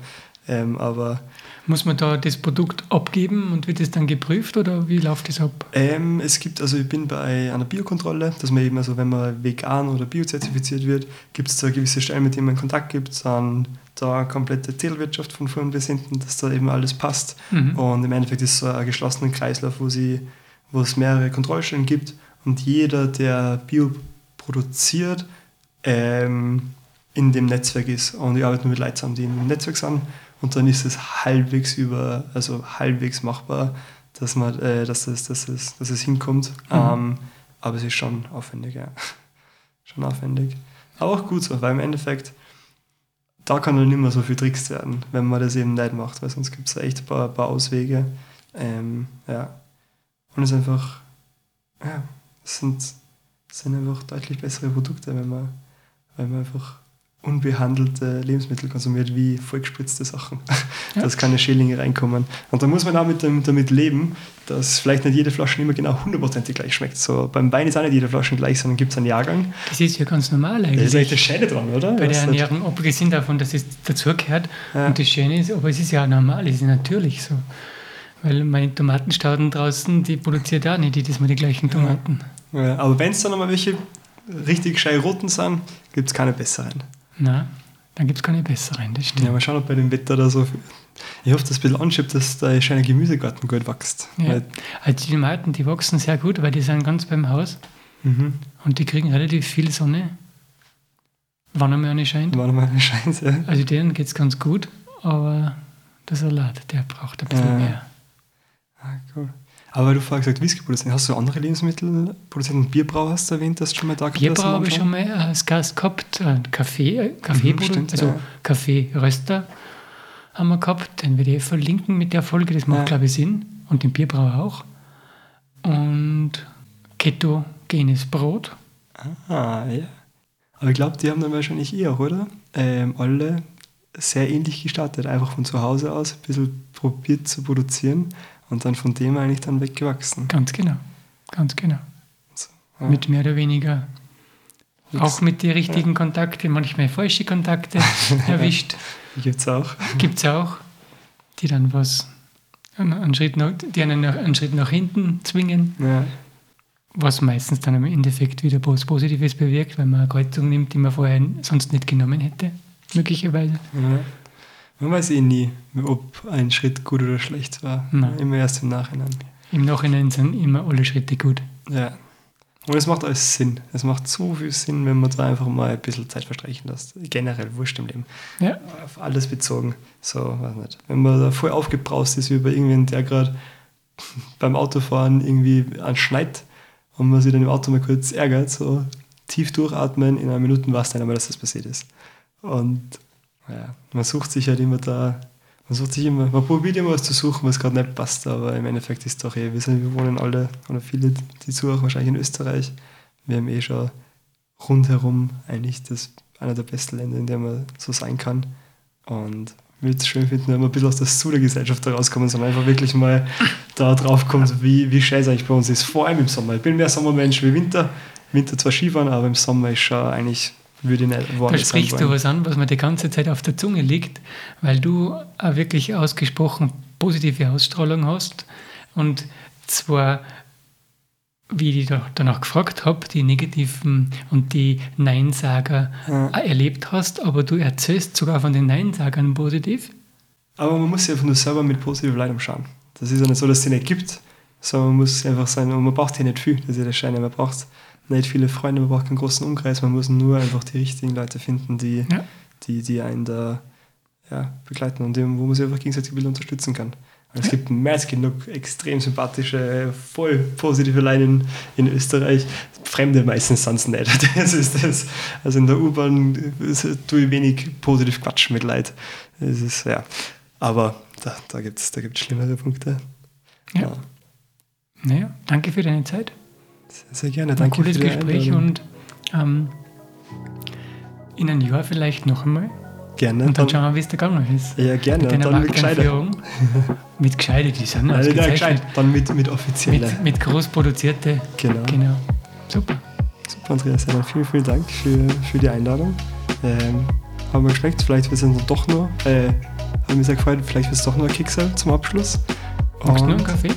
Ähm, aber muss man da das Produkt abgeben und wird es dann geprüft oder wie läuft das ab? Ähm, es gibt, also ich bin bei einer Biokontrolle, dass man eben, also wenn man vegan oder biozertifiziert wird, gibt es da gewisse Stellen, mit denen man in Kontakt gibt, dann da komplette Tierwirtschaft von vorn bis hinten, dass da eben alles passt. Mhm. Und im Endeffekt ist es so ein geschlossener Kreislauf, wo, sie, wo es mehrere Kontrollstellen gibt und jeder, der Bio produziert, ähm, in dem Netzwerk ist. Und ich arbeite nur mit Leuten zusammen, die im Netzwerk sind und dann ist es halbwegs über, also halbwegs machbar, dass man, äh, dass, es, dass, es, dass es hinkommt. Mhm. Ähm, aber es ist schon aufwendig, ja. [LAUGHS] schon aufwendig. Aber auch gut so, weil im Endeffekt, da kann dann nicht mehr so viel Tricks werden, wenn man das eben nicht macht, weil sonst gibt es echt ein paar, paar Auswege, Ähm, ja. Und es ist einfach, ja, es sind, es sind einfach deutlich bessere Produkte, wenn man, wenn man einfach unbehandelte Lebensmittel konsumiert, wie vollgespritzte Sachen. [LAUGHS] Ja. Dass keine Schädlinge reinkommen. Und da muss man auch mit dem, damit leben, dass vielleicht nicht jede Flasche immer genau hundertprozentig gleich schmeckt. So, beim Wein ist auch nicht jede Flasche gleich, sondern gibt es einen Jahrgang. Das ist ja ganz normal eigentlich. Das ist eigentlich das Schöne dran, oder? Bei der Ernährung, abgesehen davon, dass es dazugehört. Ja. Und das Schöne ist, aber es ist ja normal, es ist natürlich so. Weil meine Tomatenstauden draußen, die produziert auch nicht jedes Mal die gleichen Tomaten. Ja. aber wenn es dann nochmal welche richtig schei roten sind, gibt es keine besseren. Nein, dann gibt es keine besseren, das stimmt. Ja, mal schauen, ob bei dem Wetter da so. Ich hoffe, dass es ein bisschen anschiebt, dass der schöne Gemüsegarten gut wächst. Ja. Also die Tomaten, die wachsen sehr gut, weil die sind ganz beim Haus. Mhm. Und die kriegen relativ viel Sonne. Wann einmal eine scheint. Wann einmal eine scheint, ja. Also denen geht es ganz gut, aber der Salat, der braucht ein bisschen ja. mehr. Ah, cool. Aber weil du vorher gesagt Whisky produzieren, hast du andere Lebensmittel produziert? Ein Bierbrau hast du erwähnt, dass du schon mal da gehabt Bierbrau habe ich schon mal als Gast gehabt, ein Kaffee, äh, Kaffee mhm, stimmt, also ja. Kaffeeröster haben wir gehabt, den werde ich verlinken mit der Folge, das macht ja. glaube ich Sinn. Und den Bierbrau auch. Und ketogenes Brot. Ah, ja. Aber ich glaube, die haben dann wahrscheinlich eher, oder? Ähm, alle sehr ähnlich gestartet, einfach von zu Hause aus ein bisschen probiert zu produzieren und dann von dem eigentlich dann weggewachsen. Ganz genau, ganz genau. So, ja. Mit mehr oder weniger, Nix. auch mit den richtigen ja. Kontakten, manchmal falsche Kontakte [LAUGHS] erwischt. Gibt es auch. Gibt es auch, die dann was, einen Schritt nach, die einen einen Schritt nach hinten zwingen. Ja. Was meistens dann im Endeffekt wieder was Positives bewirkt, weil man eine Kreuzung nimmt, die man vorher sonst nicht genommen hätte, möglicherweise. Ja. Man weiß eh nie, ob ein Schritt gut oder schlecht war. Nein. Immer erst im Nachhinein. Im Nachhinein sind immer alle Schritte gut. Ja. Und es macht alles Sinn. Es macht so viel Sinn, wenn man da einfach mal ein bisschen Zeit verstreichen lässt. Generell wurscht im Leben. Ja. Auf alles bezogen. So, weiß nicht. Wenn man da voll aufgebraust ist, wie bei irgendwen, der gerade [LAUGHS] beim Autofahren irgendwie anschneit und man sich dann im Auto mal kurz ärgert, so tief durchatmen, in einer Minute weiß dann einmal, dass das passiert ist. Und ja, man sucht sich halt immer da, man sucht sich immer, man probiert immer was zu suchen, was gerade nicht passt, aber im Endeffekt ist doch eh, wir, sind, wir wohnen alle, oder viele, die zuhören wahrscheinlich in Österreich. Wir haben eh schon rundherum eigentlich das einer der besten Länder, in denen man so sein kann. Und ich würde es schön finden, wenn man ein bisschen aus der Suda-Gesellschaft da rauskommen, sondern einfach wirklich mal da drauf kommt, wie, wie scheiße eigentlich bei uns ist. Vor allem im Sommer. Ich bin mehr Sommermensch wie Winter. Winter zwar Skifahren, aber im Sommer ist schon eigentlich würde ich nicht Da sprichst du was an, was mir die ganze Zeit auf der Zunge liegt, weil du eine wirklich ausgesprochen positive Ausstrahlung hast und zwar wie ich danach gefragt habe, die negativen und die Neinsager ja. erlebt hast, aber du erzählst sogar von den Neinsagern positiv. Aber man muss sich einfach nur selber mit positiver Leid umschauen. Das ist ja nicht so, dass es sie nicht gibt, sondern man muss einfach sein, und man braucht hier nicht viel, das ist ja das Scheine, man braucht nicht viele Freunde, man braucht keinen großen Umkreis, man muss nur einfach die richtigen Leute finden, die, ja. die, die einen da ja, begleiten und dem, wo man sich einfach gegenseitig ein unterstützen kann. Es gibt mehr als genug extrem sympathische, voll positive Leute in, in Österreich. Fremde meistens sind es nicht. [LAUGHS] Das ist das. Also in der U-Bahn tue ich wenig positiv quatschen mit Leid. Das ist, ja. Aber da, da gibt es da gibt's schlimmere Punkte. Ja. ja. Naja, danke für deine Zeit. Sehr, sehr gerne. Danke Ein cooles Gespräch und ähm, in einem Jahr vielleicht noch einmal. Gerne. Und dann, dann schauen wir, wie es da gegangen ist. Ja, gerne. Mit dann mit gescheiter. mit gescheiter, die sind also ja, gescheit. Dann mit, mit offizieller. Mit, mit groß produzierte. Genau. genau. Super. Super, Andreas. Ja, vielen, vielen Dank für, für die Einladung. Ähm, haben wir geschmeckt. Vielleicht wird es dann doch nur, äh, haben wir sehr gefreut, vielleicht wird es doch nur ein Kicksal zum Abschluss. Magst du noch einen Kaffee?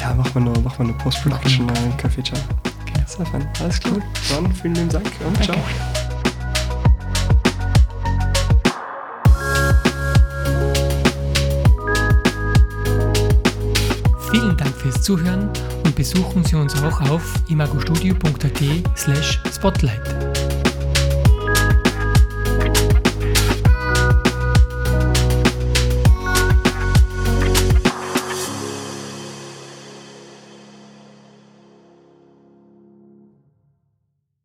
Ja, machen wir nur, machen wir nur Post-Production, einen Kaffee, ciao. Okay. Sehr fein. Alles klar. Dann vielen lieben Dank und Danke. ciao. Vielen Dank fürs Zuhören und besuchen Sie uns auch auf imagostudio.at slash spotlight.